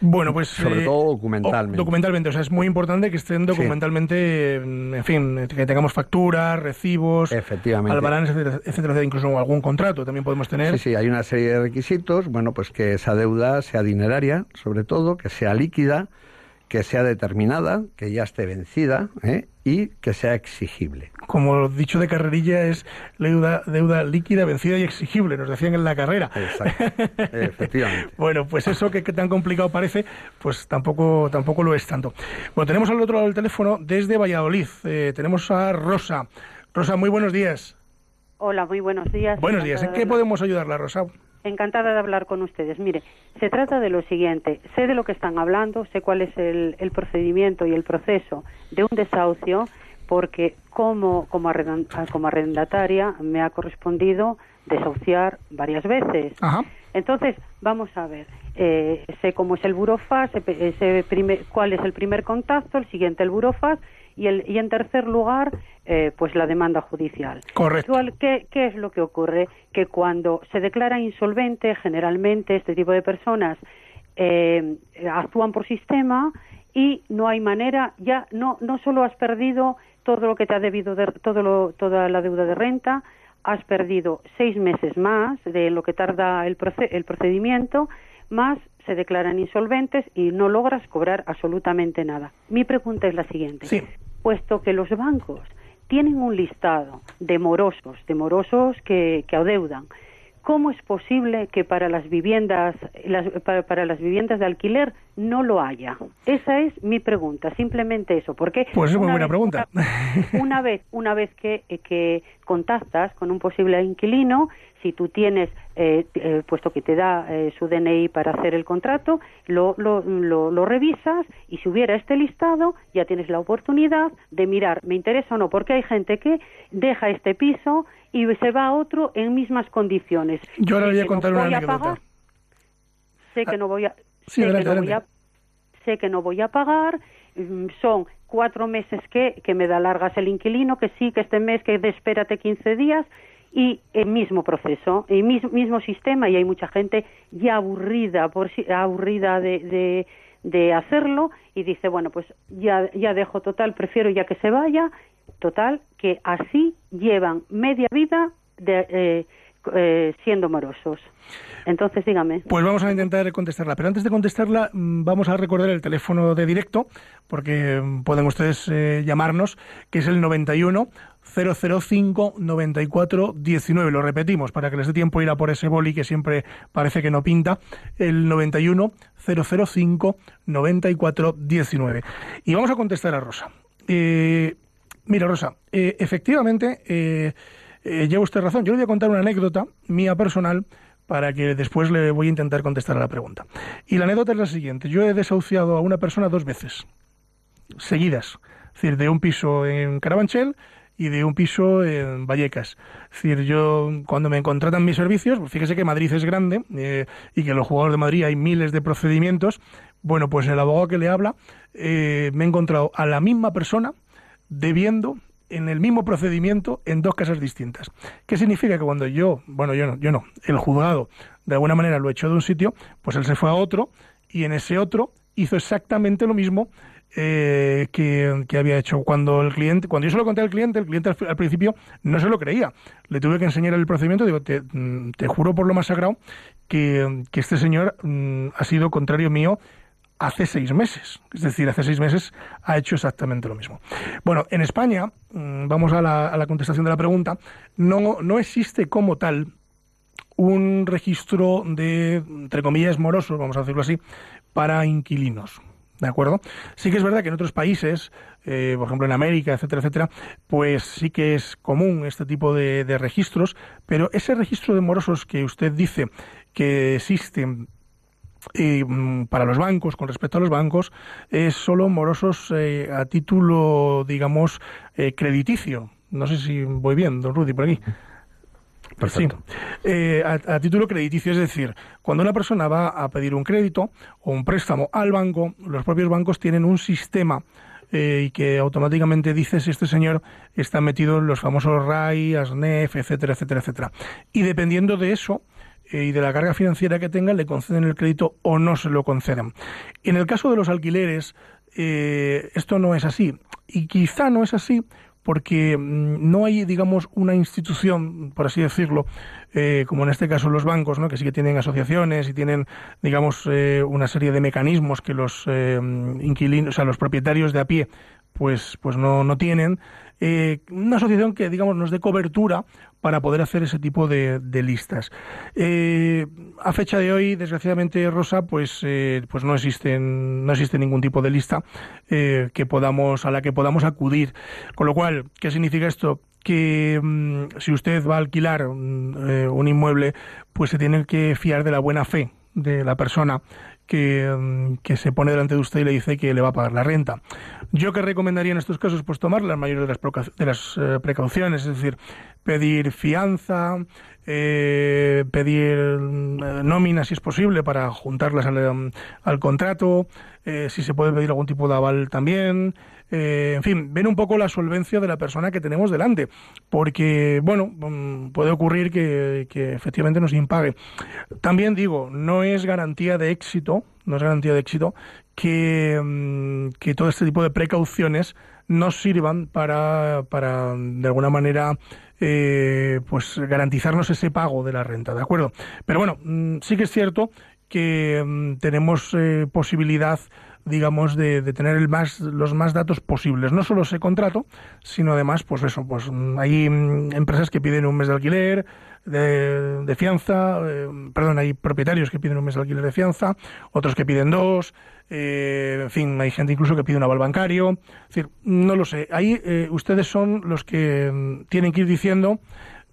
Bueno, pues
Sobre
eh,
todo documentalmente.
o- documentalmente, o sea, es muy importante que estén documentalmente, mm, en fin, que tengamos facturas, recibos,
Efectivamente.
etcétera, etcétera, etcétera, incluso algún contrato también podemos tener.
Sí, sí, hay una serie de requisitos, bueno, pues que esa deuda sea dineraria, sobre todo, que sea líquida, que sea determinada, que ya esté vencida ¿eh? y que sea exigible.
Como dicho de carrerilla es deuda, deuda líquida, vencida y exigible, nos decían en la carrera.
Exacto, efectivamente.
Bueno, pues eso que, que tan complicado parece, pues tampoco, tampoco lo es tanto. Bueno, tenemos al otro lado del teléfono desde Valladolid. eh, tenemos a Rosa. Rosa, muy buenos días.
Hola, muy buenos días.
Buenos días. ¿En qué podemos ayudarla, Rosa?
Encantada de hablar con ustedes. Mire, se trata de lo siguiente. Sé de lo que están hablando, sé cuál es el, el procedimiento y el proceso de un desahucio, porque como, como, arrendataria me ha correspondido desahuciar varias veces.
Ajá.
Entonces, vamos a ver. Eh, sé cómo es el burofax, sé, pe- sé primer- cuál es el primer contacto, el siguiente el burofax y, el, y en tercer lugar, eh, pues la demanda judicial.
Correcto.
Actual- ¿Qué, ¿Qué es lo que ocurre? Que cuando se declara insolvente, generalmente este tipo de personas eh, actúan por sistema y no hay manera, ya no, no solo has perdido todo lo que te ha debido, de, todo lo- toda la deuda de renta, has perdido seis meses más de lo que tarda el, proce- el procedimiento, más se declaran insolventes y no logras cobrar absolutamente nada. Mi pregunta es la siguiente
Sí.
Puesto que los bancos tienen un listado de morosos, de morosos que, que adeudan. ¿Cómo es posible que para las viviendas, las- para, para las viviendas de alquiler no lo haya? Esa es mi pregunta, simplemente eso. Porque
Pues es muy
una
buena
vez-
pregunta.
Una, una vez, una vez que, eh, que contactas con un posible inquilino, si tú tienes, eh, eh, puesto que te da eh, su DNI para hacer el contrato, lo, lo, lo, lo revisas y si hubiera este listado, ya tienes la oportunidad de mirar, me interesa o no, porque hay gente que deja este piso y se va a otro en mismas condiciones.
Yo ahora voy a contar una anécdota.
pagar, sé que no voy a,
Sí,
sé que no voy a sé que no voy a pagar, mm, son cuatro meses que, que me da largas el inquilino, que sí, que este mes, que espérate 15 días, y el mismo proceso, el mismo, mismo sistema, y hay mucha gente ya aburrida, por, aburrida de, de, de hacerlo, y dice, bueno, pues ya, ya dejo total, prefiero ya que se vaya, total que así llevan media vida de, eh, eh, siendo morosos. Entonces, dígame.
Pues vamos a intentar contestarla. Pero antes de contestarla, mm, vamos a recordar el teléfono de directo, porque mm, pueden ustedes eh, llamarnos, que es el 91 005 94 19. Lo repetimos para que les dé tiempo ir a por ese boli que siempre parece que no pinta. El 91 005 94 19. Y vamos a contestar a Rosa. Eh, mira, Rosa, efectivamente, eh, lleva usted razón. Yo le voy a contar una anécdota mía personal para que después le voy a intentar contestar a la pregunta. Y la anécdota es la siguiente. Yo he desahuciado a una persona dos veces, seguidas. Es decir, de un piso en Carabanchel y de un piso en Vallecas. Es decir, yo cuando me contratan mis servicios, pues fíjese que Madrid es grande eh, y que los jugadores de Madrid hay miles de procedimientos. Bueno, pues el abogado que le habla eh, me he encontrado a la misma persona debiendo en el mismo procedimiento en dos casas distintas. ¿Qué significa que cuando yo, bueno, yo no, yo no, el juzgado de alguna manera lo echó de un sitio, pues él se fue a otro y en ese otro hizo exactamente lo mismo eh, que, había hecho cuando el cliente, cuando yo se lo conté al cliente, el cliente al, principio no se lo creía. Le tuve que enseñar el procedimiento, digo, te, mm, juro por lo más sagrado que, que este señor mm, ha sido contrario mío hace seis meses. Es decir, hace seis meses ha hecho exactamente lo mismo. Bueno, en España, mm, vamos a la, a la contestación de la pregunta, no, no existe como tal un registro de, entre comillas, morosos, vamos a decirlo así, para inquilinos. ¿De acuerdo? Sí que es verdad que en otros países, eh, por ejemplo en América, etcétera, etcétera, pues sí que es común este tipo de, de registros, pero ese registro de morosos que usted dice que existen y, mm, para los bancos, con respecto a los bancos, es solo morosos eh, a título, digamos, eh, crediticio. No sé si voy bien, don Rudy, por aquí.
Perfecto.
Sí. Eh, a, a título crediticio, es decir, cuando una persona va a pedir un crédito o un préstamo al banco, los propios bancos tienen un sistema y que automáticamente dice si este señor está metido en los famosos RAI, ASNEF, etcétera, etcétera, etcétera. Y dependiendo de eso y de la carga financiera que tenga, le conceden el crédito o no se lo conceden. En el caso de los alquileres, eh, esto no es así. Y quizá no es así porque mm, no hay, digamos, una institución, por así decirlo, eh, como en este caso los bancos, ¿no? que sí que tienen asociaciones y tienen, digamos, eh, una serie de mecanismos que los eh, inquilinos, o sea, los propietarios de a pie, pues, pues no, no tienen. Eh, una asociación que, digamos, nos dé cobertura para poder hacer ese tipo de, de listas. Eh, a fecha de hoy, desgraciadamente, Rosa, pues, eh, pues no existen, no existe ningún tipo de lista eh, que podamos, a la que podamos acudir. Con lo cual, ¿qué significa esto? que mm, si usted va a alquilar mm, eh, un inmueble, pues se tiene que fiar de la buena fe de la persona que, mm, que se pone delante de usted y le dice que le va a pagar la renta. Yo que recomendaría en estos casos, pues tomar la mayor de las, de las eh, precauciones, es decir, pedir fianza, eh, pedir mm, nómina si es posible para juntarlas al, al contrato, eh, si se puede pedir algún tipo de aval también, eh, en fin, ver un poco la solvencia de la persona que tenemos delante, porque, bueno, mm, puede ocurrir que, efectivamente nos impague. También digo, no es garantía de éxito, no es garantía de éxito que, mm, que todo este tipo de precauciones nos sirvan para, para de alguna manera, eh, pues garantizarnos ese pago de la renta, ¿de acuerdo? Pero bueno, mm, sí que es cierto que tenemos eh, posibilidad digamos, de, de tener el más, los más datos posibles. No solo ese contrato, sino además, pues eso, pues mm, hay mm, empresas que piden un mes de alquiler, de, fianza, eh, perdón, hay propietarios que piden un mes de alquiler de fianza, otros que piden dos, eh, en fin, hay gente incluso que pide un aval bancario. Es decir, no lo sé. Ahí eh, ustedes son los que mm, tienen que ir diciendo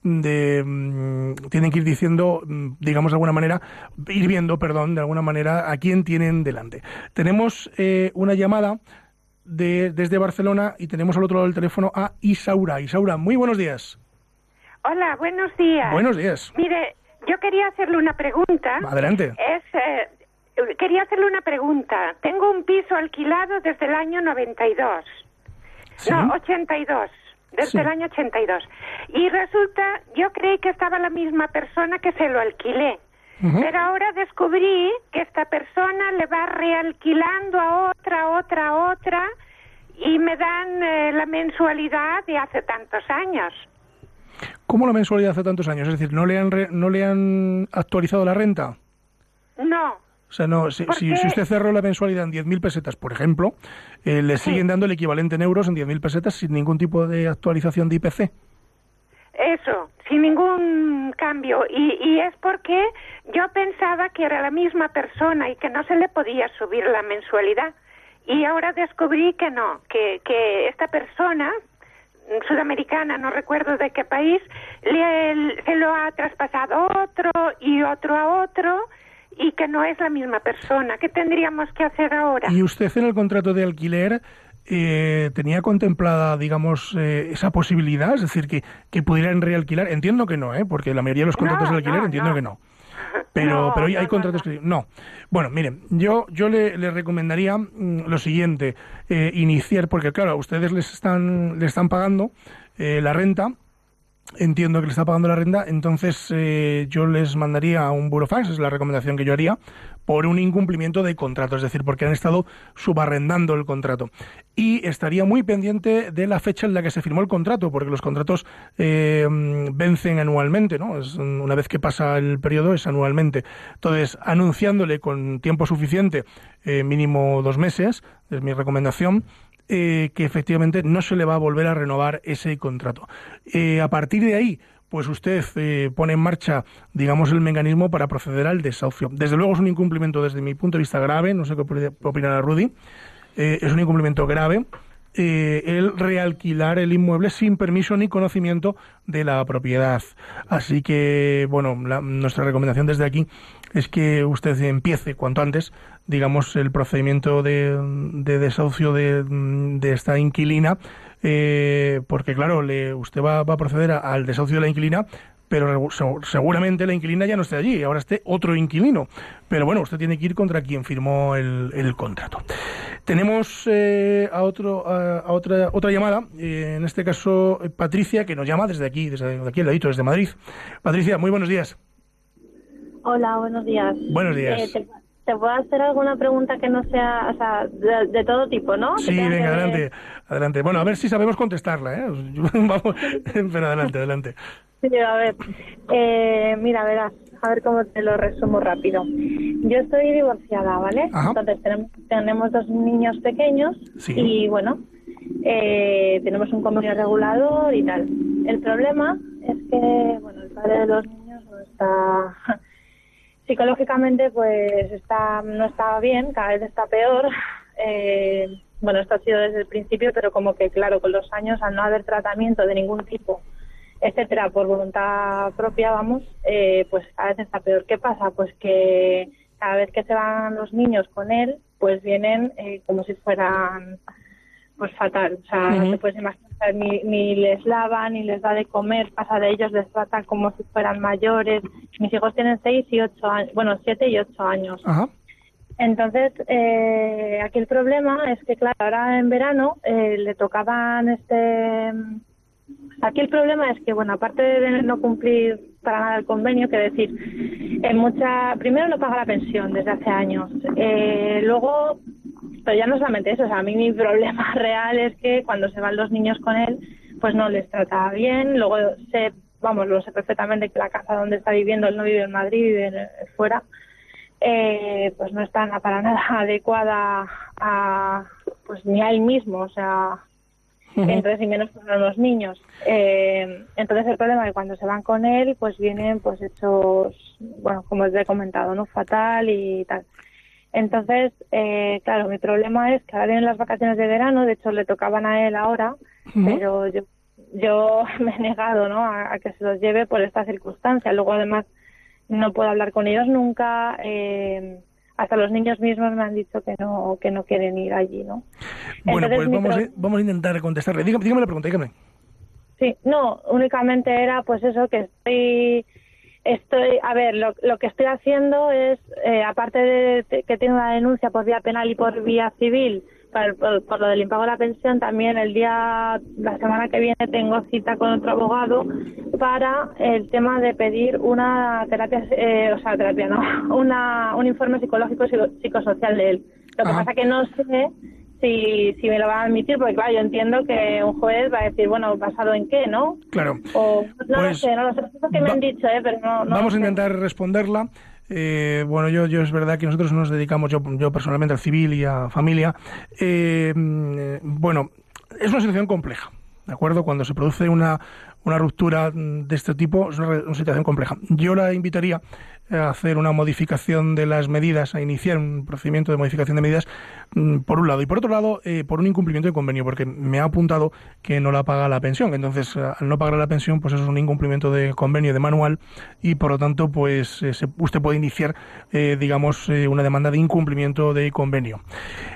de mm, tienen que ir diciendo mm, digamos de alguna manera ir viendo perdón de alguna manera a quién tienen delante tenemos eh, una llamada de, desde Barcelona y tenemos al otro lado del teléfono a Isaura Isaura muy buenos días
Hola, buenos días.
buenos días
Mire, yo quería hacerle una pregunta.
adelante
Es, eh, quería hacerle una pregunta. Tengo un piso alquilado desde el año 92.
¿Sí?
No, 82. Desde
Sí.
el año 82. Y resulta, yo creí que estaba la misma persona que se lo alquilé. Pero ahora descubrí que esta persona le va realquilando a otra, otra, a otra. y me dan eh, la mensualidad de hace tantos años.
¿Cómo la mensualidad hace tantos años? Es decir, ¿no le han, re- no le han actualizado la renta?
No,
sea, no, si,
¿Por
si, usted cerró la mensualidad en 10.000 pesetas, por ejemplo, eh, le siguen dando el equivalente en euros en 10.000 pesetas sin ningún tipo de actualización de IPC.
eso, sin ningún cambio. Y, y es porque yo pensaba que era la misma persona y que no se le podía subir la mensualidad. Y ahora descubrí que no, que, que esta persona sudamericana, no recuerdo de qué país, le, se lo ha traspasado a otro y otro a otro y que no es la misma persona. ¿Qué tendríamos que hacer ahora?
¿Y usted en el contrato de alquiler eh, tenía contemplada, digamos, eh, esa posibilidad? Es decir, que, que pudieran realquilar. Entiendo que no, ¿eh? porque la mayoría de los contratos
No,
de alquiler
no,
entiendo
no.
que no. Pero, pero hay, hay contratos que no. Bueno, miren, yo yo le, le recomendaría mm, lo siguiente: eh, iniciar, porque claro, ustedes les están le están pagando eh, la renta. Entiendo que le está pagando la renta, entonces eh, yo les mandaría a un burofax, es la recomendación que yo haría, por un incumplimiento de contrato, es decir, porque han estado subarrendando el contrato. Y estaría muy pendiente de la fecha en la que se firmó el contrato, porque los contratos eh, vencen anualmente, ¿no? Es, una vez que pasa el periodo es anualmente. Entonces, anunciándole con tiempo suficiente, eh, mínimo dos meses, es mi recomendación, eh, que efectivamente no se le va a volver a renovar ese contrato. Eh, a partir de ahí, pues usted eh, pone en marcha, digamos, el mecanismo para proceder al desahucio. Desde luego es un incumplimiento desde mi punto de vista grave, no sé qué opina- opinará Rudy, es un incumplimiento grave el realquilar el inmueble sin permiso ni conocimiento de la propiedad. Así que, bueno, la- nuestra recomendación desde aquí es que usted empiece cuanto antes, digamos, el procedimiento de, de desahucio de, de esta inquilina, eh, porque, claro, le, usted va, va a proceder a- al desahucio de la inquilina, pero seguramente la inquilina ya no esté allí, ahora esté otro inquilino. Pero bueno, usted tiene que ir contra quien firmó el, el contrato. Tenemos eh, a, otro, a, a otra, otra llamada, eh, en este caso eh, Patricia, que nos llama desde aquí, desde aquí al ladito, desde Madrid. Patricia, muy buenos días.
Hola, buenos días.
Buenos días.
Eh, te, te puedo hacer alguna pregunta que no sea, o sea, de, de todo tipo, ¿no?
Sí,
que
venga, adelante, adelante. Bueno, a ver si sabemos contestarla, ¿eh? Vamos, pero adelante, adelante.
Sí, a ver, eh, mira, verás, a ver cómo te lo resumo rápido. Yo estoy divorciada, ¿vale?
Ajá.
Entonces tenemos, tenemos dos niños pequeños
Sí.
y bueno, eh, tenemos un convenio regulador y tal. El problema es que, bueno, el padre de los niños no está psicológicamente, pues está no está bien, cada vez está peor. Eh, bueno, esto ha sido desde el principio, pero como que, claro, con los años, al no haber tratamiento de ningún tipo, etcétera, por voluntad propia, vamos, eh, pues cada vez está peor. ¿Qué pasa? Pues que cada vez que se van los niños con él, pues vienen eh, como si fueran pues fatal. O sea, no te puedes imaginar, ni, ni les lava, ni les da de comer, pasa de ellos, les trata como si fueran mayores. Mis hijos tienen seis y ocho años, bueno, siete y ocho años.
Ajá.
Entonces, eh, aquí el problema es que, claro, ahora en verano eh, le tocaban este... Aquí el problema es que, bueno, aparte de no cumplir para nada el convenio, que decir, en mucha... Primero no paga la pensión desde hace años. Eh, luego, pero ya no solamente eso, o sea, a mí mi problema real es que cuando se van los niños con él, pues no les trata bien. Luego sé, vamos, lo sé perfectamente que la casa donde está viviendo, él no vive en Madrid, vive en- fuera eh, pues no está para nada adecuada a pues ni a él mismo, o sea, entonces y menos para los niños. Eh, entonces el problema es que cuando se van con él, pues vienen pues hechos, bueno, como os he comentado, no fatal y tal. Entonces, eh, claro, mi problema es que ahora vienen las vacaciones de verano, de hecho le tocaban a él ahora, pero yo yo me he negado, ¿no? A, a que se los lleve por esta circunstancia. Luego además no puedo hablar con ellos nunca. eh, hasta los niños mismos me han dicho que no que no quieren ir allí, ¿no?
Bueno,
Entonces,
pues vamos a, vamos a intentar contestarle. Dígame, dígame la pregunta, dígame.
Sí, no, únicamente era pues eso que estoy estoy a ver lo, lo que estoy haciendo es eh, aparte de que tengo una denuncia por vía penal y por vía civil por, por- por lo del impago de la pensión también el día la semana que viene tengo cita con otro abogado para el tema de pedir una terapia eh, o sea terapia no una un informe psicológico psicosocial de él lo que
Ajá.
pasa que no sé si, si me lo van a admitir, porque claro, yo entiendo que un juez va a decir, bueno, ¿basado en qué, no?
Claro.
O, no
Pues,
lo sé, no lo sé, es lo que me han dicho, ¿eh? Pero no, no
Vamos a
sé.
intentar responderla. Eh, bueno, yo, yo es verdad que nosotros nos dedicamos, yo, yo personalmente, al civil y a familia. Eh, mm, bueno, es una situación compleja, ¿de acuerdo? Cuando se produce una, una ruptura de este tipo, es una, una situación compleja. Yo la invitaría a hacer una modificación de las medidas, a iniciar un procedimiento de modificación de medidas, mm, por un lado. Y por otro lado, eh, por un incumplimiento de convenio, porque me ha apuntado que no la paga la pensión. Entonces, eh, al no pagar la pensión, pues eso es un incumplimiento de convenio, de manual, y por lo tanto, pues eh, usted puede iniciar, eh, digamos, una demanda de incumplimiento de convenio.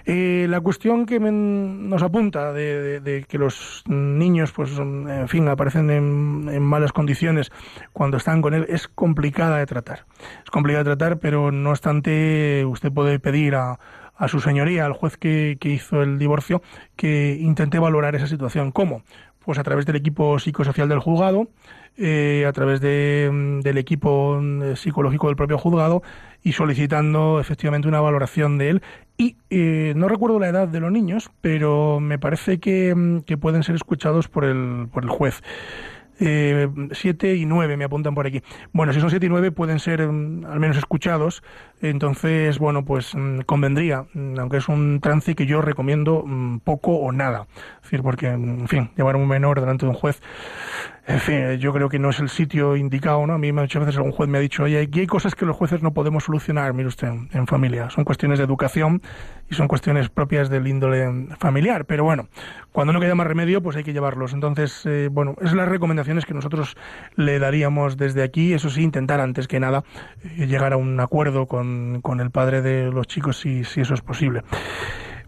La cuestión que nos apunta de, de- que los niños, pues, en fin, aparecen en, en malas condiciones cuando están con él, es complicada de tratar. Es complicada de tratar, pero no obstante, usted puede pedir a, a su señoría, al juez que, que hizo el divorcio, que intente valorar esa situación. ¿Cómo? Pues a través del equipo psicosocial del juzgado, eh, a través de, mm, del equipo mm, psicológico del propio juzgado y solicitando efectivamente una valoración de él. Y eh, no recuerdo la edad de los niños, pero me parece que, mm, que pueden ser escuchados por el, por el juez. Eh, siete y nueve me apuntan por aquí. Bueno, si son siete y nueve pueden ser al menos escuchados. Entonces, bueno, pues mm, convendría, mm, aunque es un trance que yo recomiendo mm, poco o nada. Es decir, porque, en fin, llevar a un menor delante de un juez, en fin, eh, yo creo que no es el sitio indicado, ¿no? A mí muchas veces algún juez me ha dicho, oye, aquí hay cosas que los jueces no podemos solucionar, mire usted, en familia. Son cuestiones de educación y son cuestiones propias del índole familiar. Pero bueno, cuando no queda más remedio, pues hay que llevarlos. Entonces, eh, bueno, es las recomendaciones que nosotros le daríamos desde aquí. Eso sí, intentar antes que nada eh, llegar a un acuerdo con, con el padre de los chicos, si, si eso es posible.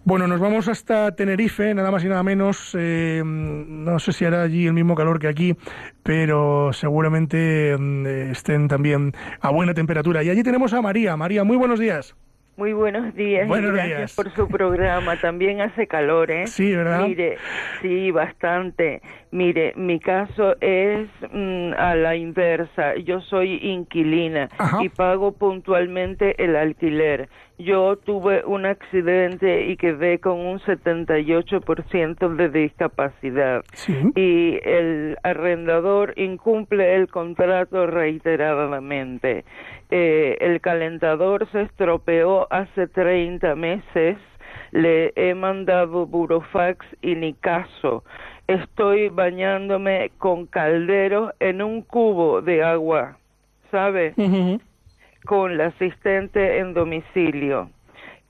Bueno, nos vamos hasta Tenerife, nada más y nada menos. Eh, no sé si hará allí el mismo calor que aquí, pero seguramente mm, estén también a buena temperatura. Y allí tenemos a María. María, muy buenos días.
Muy buenos días
Buenos
y gracias
días.
por su programa. También hace calor, ¿eh?
Sí, ¿verdad?
Mire, sí, bastante. Mire, mi caso es mm, a la inversa. Yo soy inquilina
Ajá.
y pago puntualmente el alquiler. Yo tuve un accidente y quedé con un 78% de discapacidad
Sí.
y el arrendador incumple el contrato reiteradamente. Eh, el calentador se estropeó hace 30 meses, le he mandado burofax y ni caso. Estoy bañándome con caldero en un cubo de agua, ¿sabe? Con la asistente en domicilio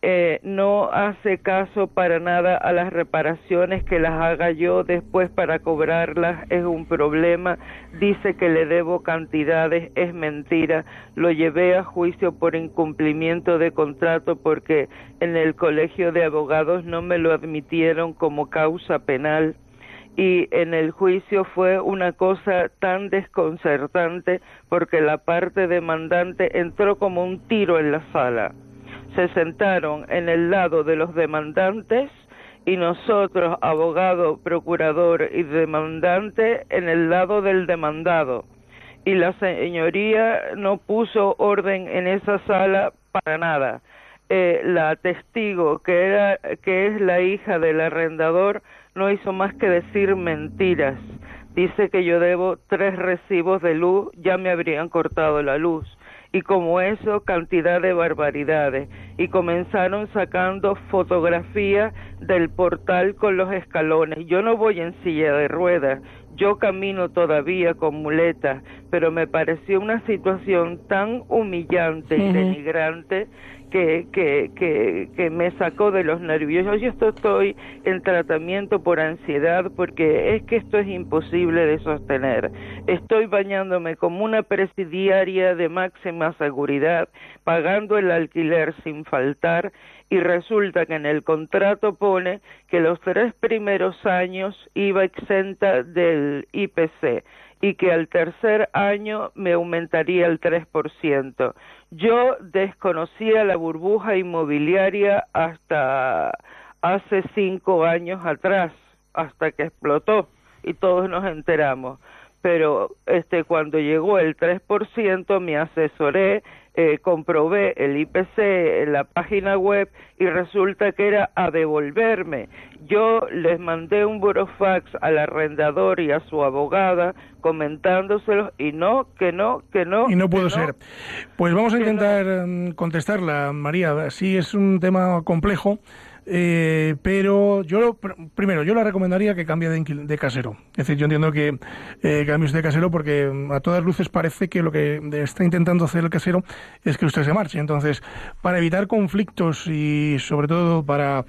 eh, no hace caso para nada a las reparaciones que las haga yo. Después para cobrarlas es un problema. Dice que le debo cantidades. Es mentira. Lo llevé a juicio por incumplimiento de contrato porque en el colegio de abogados no me lo admitieron como causa penal. Y en el juicio fue una cosa tan desconcertante porque la parte demandante entró como un tiro en la sala se sentaron en el lado de los demandantes y nosotros, abogado, procurador y demandante, en el lado del demandado. Y la señoría no puso orden en esa sala para nada. Eh, la testigo, que, era, que es la hija del arrendador, no hizo más que decir mentiras. Dice que yo debo tres recibos de luz, ya me habrían cortado la luz y como eso cantidad de barbaridades y comenzaron sacando fotografías del portal con los escalones. Yo no voy en silla de ruedas, yo camino todavía con muletas, pero me pareció una situación tan humillante y denigrante que, que, que, que me sacó de los nervios. Yo esto estoy en tratamiento por ansiedad porque es que esto es imposible de sostener. Estoy bañándome como una presidiaria de máxima seguridad, pagando el alquiler sin faltar y resulta que en el contrato pone que los tres primeros años iba exenta del IPC y que al tercer año me aumentaría el 3%. Yo desconocía la burbuja inmobiliaria hasta hace cinco años atrás, hasta que explotó y todos nos enteramos. Pero este cuando llegó el 3% me asesoré eh, comprobé el IPC en la página web y resulta que era a devolverme. Yo les mandé un burofax al arrendador y a su abogada comentándoselos y no, que no, que no.
Y no
que
ser. Pues vamos a
no.
intentar mm, contestarla, María. Sí, es un tema complejo. Eh, pero yo lo- pr- primero yo le recomendaría que cambie de, de casero. Es decir yo entiendo que eh, cambie usted de casero porque mm, a todas luces parece que lo que está intentando hacer el casero es que usted se marche. Entonces para evitar conflictos y sobre todo para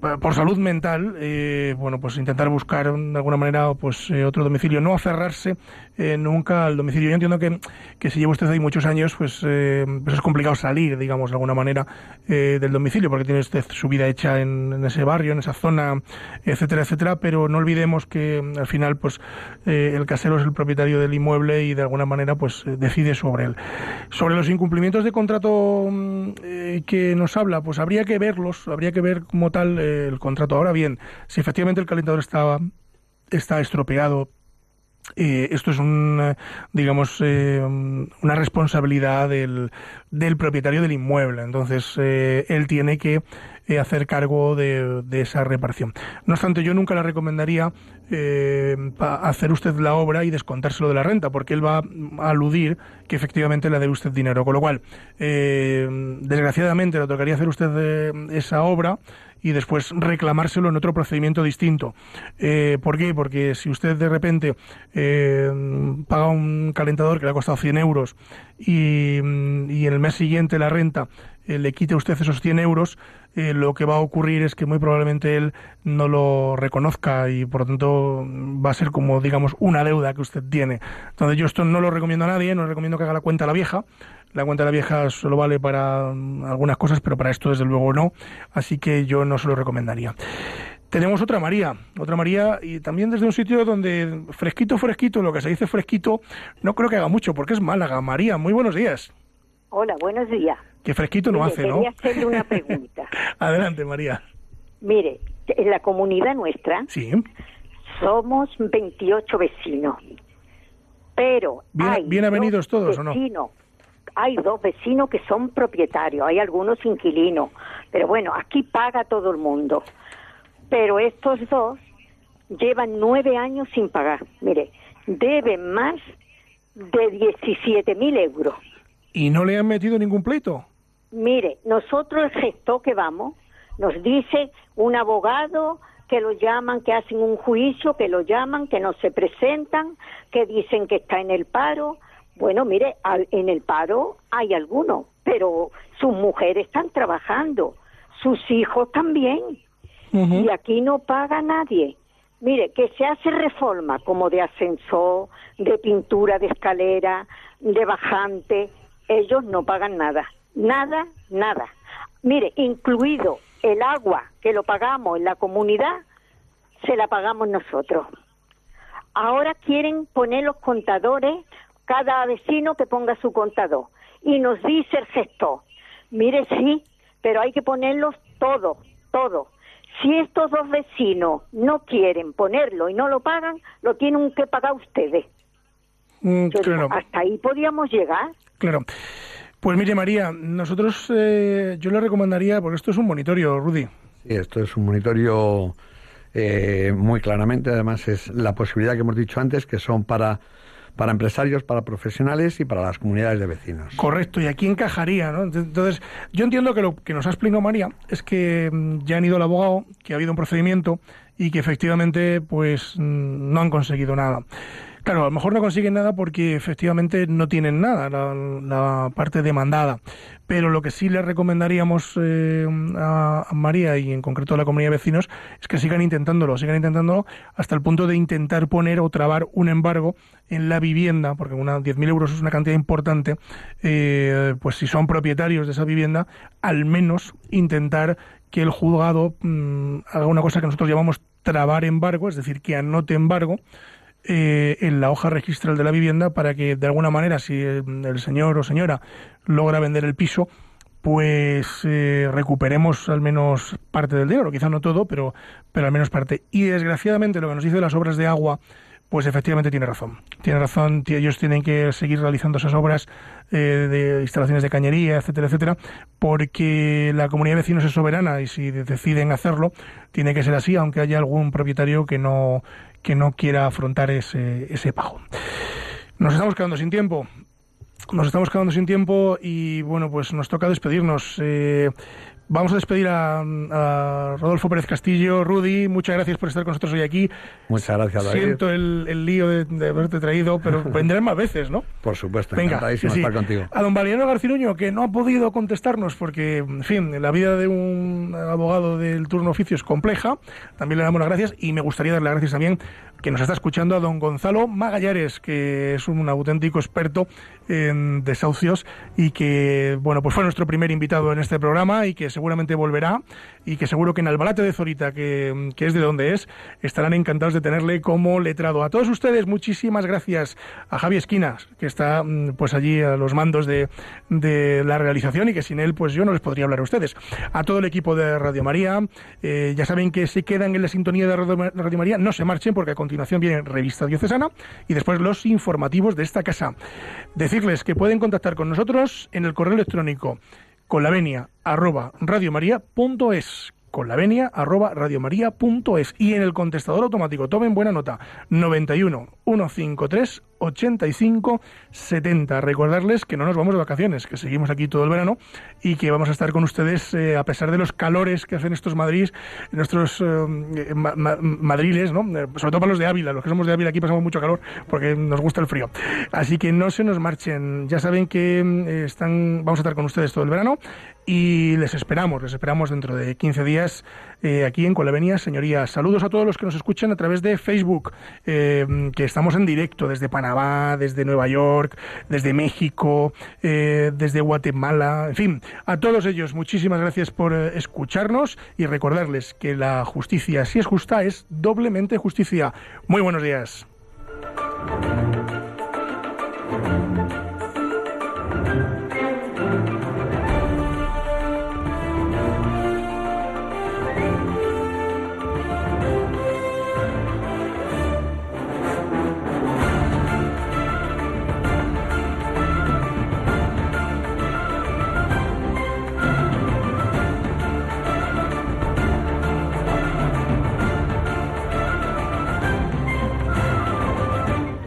pa- por salud mental, eh, bueno, pues intentar buscar de alguna manera pues eh, otro domicilio, no aferrarse eh, nunca al domicilio. Yo entiendo que, que si lleva usted ahí muchos años, pues, eh, pues es complicado salir, digamos, de alguna manera eh, del domicilio, porque tiene usted su vida hecha en, ese barrio, en esa zona, etcétera, etcétera, pero no olvidemos que mm, al final, pues eh, el casero es el propietario del inmueble y de alguna manera, pues eh, decide sobre él. Sobre los incumplimientos de contrato mm, que nos habla, pues habría que verlos, habría que ver como tal el contrato. Ahora bien, si efectivamente el calentador estaba está estropeado eh, esto es un, eh, digamos, eh, una responsabilidad del, del propietario del inmueble. Entonces, eh, él tiene que eh, hacer cargo de, de esa reparación. No obstante, yo nunca le recomendaría hacer usted la obra y descontárselo de la renta, porque él va a aludir que efectivamente le debe usted dinero. Con lo cual, desgraciadamente, le tocaría hacer usted esa obra y después reclamárselo en otro procedimiento distinto. Eh, ¿Por qué? Porque si usted de repente eh, paga un calentador que le ha costado 100 euros y, mm, y en el mes siguiente la renta eh, le quite usted esos 100 euros, eh, lo que va a ocurrir es que muy probablemente él no lo reconozca y por lo tanto va a ser como digamos una deuda que usted tiene. Entonces yo esto no lo recomiendo a nadie, no recomiendo que haga la cuenta a la vieja. La cuenta de la vieja solo vale para mm, algunas cosas, pero para esto desde luego no. Así que yo no se lo recomendaría. Tenemos otra María, otra María, y también desde un sitio donde fresquito, fresquito, lo que se dice fresquito, no creo que haga mucho, porque es Málaga. María, muy buenos días.
Hola, buenos días.
Que fresquito no
Mire,
hace, ¿no?
Quería hacerle una pregunta.
Adelante, María.
Mire, en la comunidad nuestra
Sí.
somos 28 vecinos, pero
Bien-
hay
bien avenidos
dos
todos, ¿o no?
Hay dos vecinos que son propietarios, hay algunos inquilinos, pero bueno, aquí paga todo el mundo. Pero estos dos llevan nueve años sin pagar. Mire, deben más de 17 mil euros.
¿Y no le han metido ningún pleito?
Mire, nosotros el gesto que vamos, nos dice un abogado que lo llaman, que hacen un juicio, que lo llaman, que no se presentan, que dicen que está en el paro. Bueno, mire, al- en el paro hay algunos, pero sus mujeres están trabajando, sus hijos también, y aquí no paga nadie. Mire, que se hace reforma como de ascensor, de pintura de escalera, de bajante, ellos no pagan nada, nada, nada. Mire, incluido el agua que lo pagamos en la comunidad, se la pagamos nosotros. Ahora quieren poner los contadores, cada vecino que ponga su contador. Y nos dice el gestor, mire, sí, pero hay que ponerlos todos, todos. Si estos dos vecinos no quieren ponerlo y no lo pagan, lo tienen que pagar ustedes.
Mm,
Yo digo,
claro.
hasta ahí podríamos llegar.
Claro. Pues mire, María, nosotros, eh, yo le recomendaría, porque esto es un monitorio, Rudy.
Sí, esto es un monitorio eh, muy claramente, además es la posibilidad que hemos dicho antes, que son para, para empresarios, para profesionales y para las comunidades de vecinos.
Correcto, y aquí encajaría, ¿no? Entonces, yo entiendo que lo que nos ha explicado María es que mm, ya han ido al abogado, que ha habido un procedimiento y que efectivamente, pues, mm, no han conseguido nada. Claro, a lo mejor no consiguen nada porque efectivamente no tienen nada, la, parte demandada. Pero lo que sí le recomendaríamos eh, a, a María y en concreto a la comunidad de vecinos es que sigan intentándolo, sigan intentándolo hasta el punto de intentar poner o trabar un embargo en la vivienda, porque una 10.000 euros es una cantidad importante, eh, pues si son propietarios de esa vivienda, al menos intentar que el juzgado mm, haga una cosa que nosotros llamamos trabar embargo, es decir, que anote embargo eh, en la hoja registral de la vivienda para que de alguna manera si el, el señor o señora logra vender el piso pues eh, recuperemos al menos parte del dinero, quizá no todo, pero, pero al menos parte. Y desgraciadamente lo que nos dice las obras de agua, pues efectivamente tiene razón. Tiene razón, ellos tienen que seguir realizando esas obras eh, de instalaciones de cañería, etcétera, etcétera, porque la comunidad de vecinos es soberana y si de- deciden hacerlo, tiene que ser así, aunque haya algún propietario que no, que no quiera afrontar ese, ese pago. Nos estamos quedando sin tiempo. Nos estamos quedando sin tiempo y bueno, pues nos toca despedirnos. Eh, vamos a despedir a, a Rodolfo Pérez Castillo. Rudy, muchas gracias por estar con nosotros hoy aquí.
Muchas gracias, David.
Siento el, el lío de, de haberte traído, pero vendrán más veces, ¿no?
Por supuesto,
Venga, sí.
estar contigo.
A don Valeriano Garcinuño, que no ha podido contestarnos porque, en fin, la vida de un abogado del turno oficio es compleja. También le damos las gracias y me gustaría darle las gracias también que nos está escuchando a don Gonzalo Magallares, que es un auténtico experto en desahucios y que, bueno, pues fue nuestro primer invitado en este programa y que seguramente volverá y que seguro que en Albalate de Zorita, que, que es de donde es, estarán encantados de tenerle como letrado. A todos ustedes, muchísimas gracias a Javi Esquinas, que está mm, pues allí a los mandos de, de la realización y que sin él pues yo no les podría hablar a ustedes. A todo el equipo de Radio María, eh, ya saben que se quedan en la sintonía de Radio, Ma- Radio María, no se marchen porque a continuación viene Revista Diocesana y después los informativos de esta casa. Que pueden contactar con nosotros en el correo electrónico con la venia arroba radiomaria.es con la venia arroba radiomaria.es y en el contestador automático, tomen buena nota, 91 153 85 70. Recordarles que no nos vamos de vacaciones, que seguimos aquí todo el verano y que vamos a estar con ustedes eh, a pesar de los calores que hacen estos Madrid, nuestros eh, ma- ma- madriles, ¿no? Eh, sobre todo para los de Ávila, los que somos de Ávila aquí pasamos mucho calor porque nos gusta el frío. Así que no se nos marchen, ya saben que eh, están, vamos a estar con ustedes todo el verano y les esperamos, les esperamos dentro de 15 días eh, aquí en Colavenia, señorías. Saludos a todos los que nos escuchan a través de Facebook, eh, que estamos en directo desde Panamá, desde Nueva York, desde México, eh, desde Guatemala, en fin, a todos ellos muchísimas gracias por escucharnos y recordarles que la justicia, si es justa, es doblemente justicia. Muy buenos días.